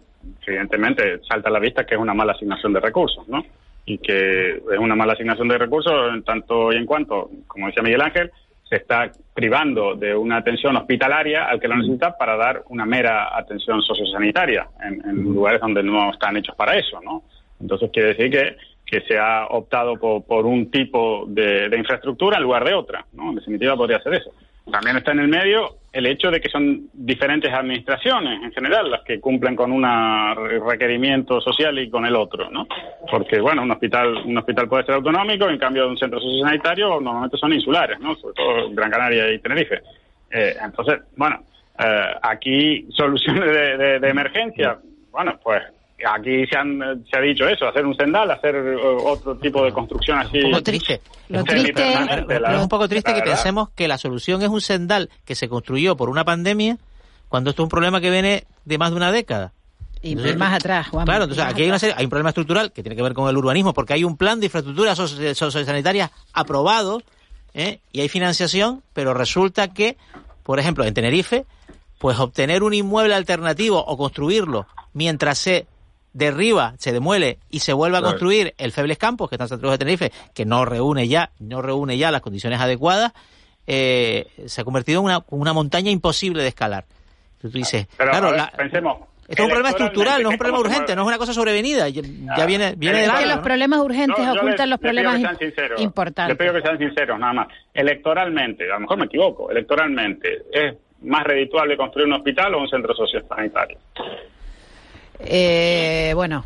evidentemente salta a la vista que es una mala asignación de recursos, ¿no? Y que es una mala asignación de recursos en tanto y en cuanto, como decía Miguel Ángel, se está privando de una atención hospitalaria al que lo necesita para dar una mera atención sociosanitaria en, en lugares donde no están hechos para eso, ¿no? Entonces quiere decir que que se ha optado por, por un tipo de, de infraestructura en lugar de otra. ¿no? En definitiva, podría ser eso. También está en el medio el hecho de que son diferentes administraciones en general las que cumplen con un requerimiento social y con el otro, ¿no? Porque, bueno, un hospital un hospital puede ser autonómico, en cambio un centro sociosanitario normalmente son insulares, ¿no? Sobre todo Gran Canaria y Tenerife. Eh, entonces, bueno, eh, aquí soluciones de, de emergencia, bueno, pues aquí se, han, se ha dicho eso, hacer un sendal, hacer eh, otro tipo de construcción así. Un poco triste. Lo triste es un poco triste que pensemos que la solución es un sendal que se construyó por una pandemia cuando esto es un problema que viene de más de una década. Y más atrás, Juan. Claro, entonces aquí hay, una serie, hay un problema estructural que tiene que ver con el urbanismo, porque hay un plan de infraestructura sociosanitaria aprobado ¿eh? y hay financiación, pero resulta que, por ejemplo, en Tenerife, pues obtener un inmueble alternativo o construirlo mientras se derriba, se demuele y se vuelve a construir el Febles Campos, que está en Santiago de Tenerife, que no reúne ya, no reúne ya las condiciones adecuadas, eh, se ha convertido en una, una, montaña imposible de escalar. Tú dices, claro, pensemos, esto es un problema estructural, no es un problema urgente, no es una cosa sobrevenida. Ya, ah, viene, viene de que los problemas urgentes ocultan los problemas importantes. Le pido que sean sinceros, nada más. Electoralmente, a lo mejor me equivoco, electoralmente, ¿es más redituable construir un hospital o un centro sociosanitario? Eh, bueno,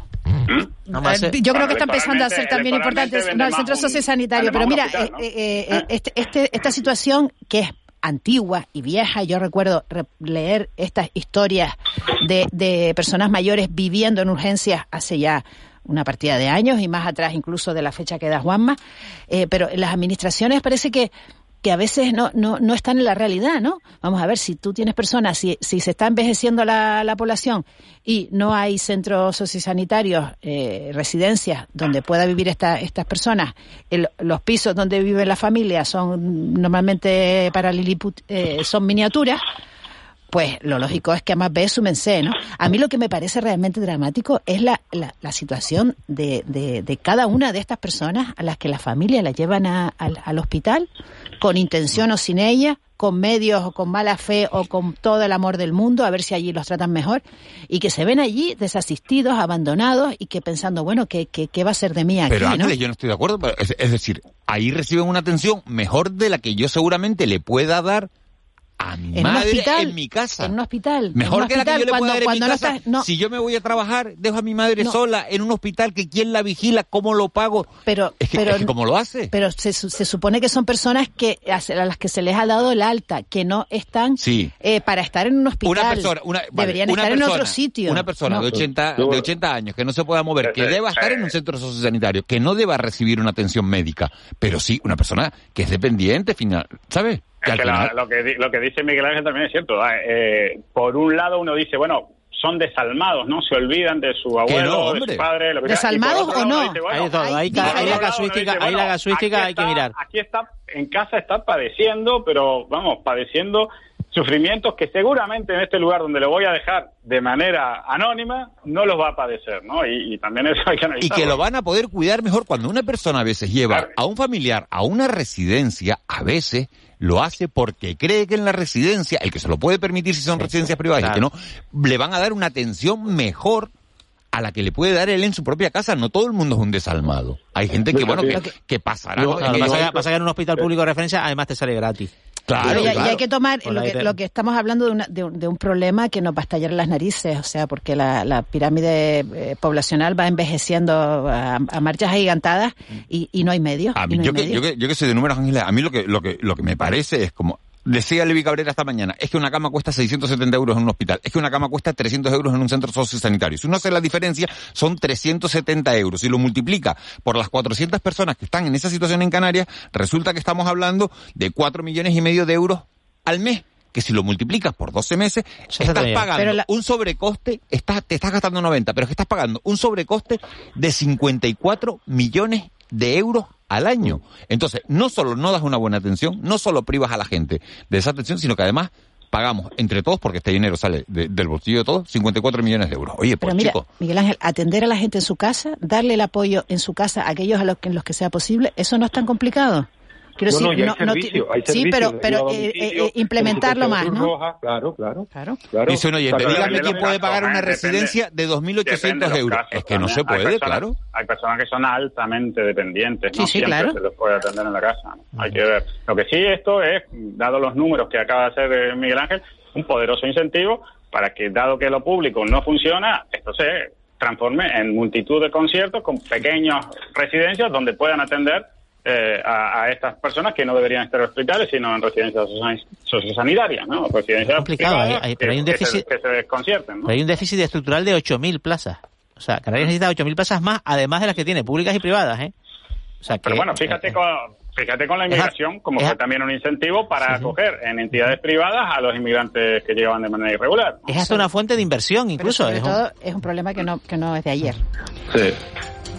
eh, yo creo que está empezando a ser también importante no, el centro sociosanitario, pero mira, eh, eh, este, este, esta situación que es antigua y vieja, yo recuerdo leer estas historias de, de personas mayores viviendo en urgencias hace ya una partida de años y más atrás incluso de la fecha que da Juanma, pero las administraciones parece que que a veces no, no, no están en la realidad, ¿no? Vamos a ver, si tú tienes personas, si, si se está envejeciendo la, la población y no hay centros sociosanitarios, eh, residencias donde pueda vivir esta, estas personas, los pisos donde vive la familia son normalmente para Lilliput eh, son miniaturas, pues lo lógico es que más ve súmense, ¿no? A mí lo que me parece realmente dramático es la, la, la situación de, de, de, cada una de estas personas a las que la familia la llevan a, al hospital con intención o sin ella, con medios o con mala fe o con todo el amor del mundo, a ver si allí los tratan mejor, y que se ven allí desasistidos, abandonados y que pensando, bueno, ¿qué, qué, qué va a ser de mí aquí? Pero Ángeles, yo no estoy de acuerdo, es, es decir, ahí reciben una atención mejor de la que yo seguramente le pueda dar a mi en madre hospital, en mi casa. En un hospital. Mejor que la que yo le pueda dar en mi casa. No Si yo me voy a trabajar, dejo a mi madre sola en un hospital que quién la vigila, cómo lo pago. Pero, es que, pero, es que ¿cómo lo hace? Pero se, se, supone que son personas que a las que se les ha dado el alta, que no están sí. eh, para estar en un hospital. Una persona, una, vale, deberían una estar persona, en otro sitio. Una persona no. de 80 de 80 años que no se pueda mover, que deba estar en un centro sociosanitario, que no deba recibir una atención médica, pero sí una persona que es dependiente, final, ¿sabes? Es que la, lo, que, lo que dice Miguel Ángel también es cierto. Eh, por un lado uno dice, bueno, son desalmados, ¿no? Se olvidan de su abuelo, no, de su padre, lo que ¿Desalmados o no? Dice, bueno, hay todo, hay, hay, hay la casuística, hay la casuística, hay que mirar. Aquí está, en casa está padeciendo, pero vamos, padeciendo sufrimientos que seguramente en este lugar donde lo voy a dejar de manera anónima no los va a padecer, ¿no? Y, y también eso hay que analizarlo. Y que lo van a poder cuidar mejor cuando una persona a veces lleva claro. a un familiar a una residencia, a veces lo hace porque cree que en la residencia, el que se lo puede permitir si son sí, residencias privadas claro. y que no, le van a dar una atención mejor a la que le puede dar él en su propia casa. No todo el mundo es un desalmado. Hay gente que, bueno, que, que pasará. No, pasa, pasa que en un hospital público de referencia además te sale gratis. Claro, y, claro. y, hay que tomar lo que, lo que, estamos hablando de, una, de, un, de, un, problema que nos va a estallar en las narices, o sea, porque la, la pirámide eh, poblacional va envejeciendo a, a marchas agigantadas y, y, no hay medios. A mí, no yo, hay que, yo, que, yo que soy de números, Ángeles, a mí lo que, lo que, lo que me parece es como Decía Levi Cabrera esta mañana, es que una cama cuesta 670 euros en un hospital, es que una cama cuesta 300 euros en un centro sociosanitario. Si uno hace la diferencia, son 370 euros. Si lo multiplica por las 400 personas que están en esa situación en Canarias, resulta que estamos hablando de 4 millones y medio de euros al mes que si lo multiplicas por 12 meses, estás pagando la... un sobrecoste, estás, te estás gastando 90, pero es que estás pagando un sobrecoste de 54 millones de euros al año. Entonces, no solo no das una buena atención, no solo privas a la gente de esa atención, sino que además pagamos entre todos, porque este dinero sale de, del bolsillo de todos, 54 millones de euros. Oye, pues Pero mira, chico. Miguel Ángel, atender a la gente en su casa, darle el apoyo en su casa a aquellos a los que, en los que sea posible, eso no es tan complicado. Quiero no, no, decir, ya hay no- no servicio, ti- hay sí, servicio pero, de pero a eh, eh, con implementarlo más, ¿no? Roja, claro, claro. Claro. claro. Dice un oyente, dígame quién de puede los pagar una ¿eh? residencia de Depende 2.800 de los euros. casos Es que no se Hay puede, personas- claro. Hay personas que son altamente dependientes, no Sí, sí, siempre claro. se les puede atender en la casa. ¿no? Hay que ver. Lo que sí esto es, dado los números que acaba de hacer eh, Miguel Ángel, un poderoso incentivo para que, dado que lo público no funciona, esto se transforme en multitud de conciertos con pequeñas residencias donde puedan atender eh, a, a estas personas que no deberían estar en hospitales, sino en residencias soci- sociosanitarias, ¿no? Residencias complicado, privadas hay- hay- pero hay un que- que se- déficit- que se desconcierten, ¿no? Pero hay un déficit estructural de 8.000 plazas. O sea, Canarias necesita 8.000 plazas más, además de las que tiene, públicas y privadas, ¿eh? O sea, que, Pero bueno, fíjate con, fíjate con la inmigración, como es- fue también un incentivo para acoger en entidades privadas a los inmigrantes que llegaban de manera irregular. es hasta una fuente de inversión, Pero incluso. sobre es un- todo es un problema que no, que no es de ayer. Sí.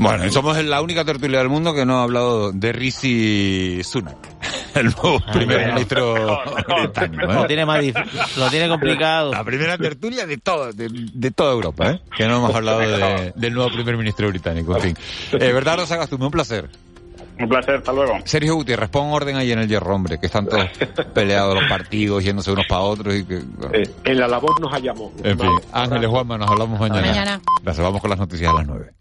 Bueno, y somos la única tertulia del mundo que no ha hablado de Rishi Sunak, el nuevo primer bueno. ministro británico. ¿eh? Lo tiene más lo tiene complicado. La primera tertulia de todo, de, de toda Europa, ¿eh? Que no hemos hablado de- del nuevo primer ministro británico, en fin. Eh, Bernardo Sagastume, un placer. Un placer, hasta luego. Sergio Gutiérrez, pon orden ahí en el hierro, hombre, que están todos peleados los partidos, yéndose unos para otros y que... bueno. Eh, en la labor nos hallamos. En fin, Ángeles Juanma, nos hablamos mañana. Mañana. Gracias, vamos con las noticias a las nueve.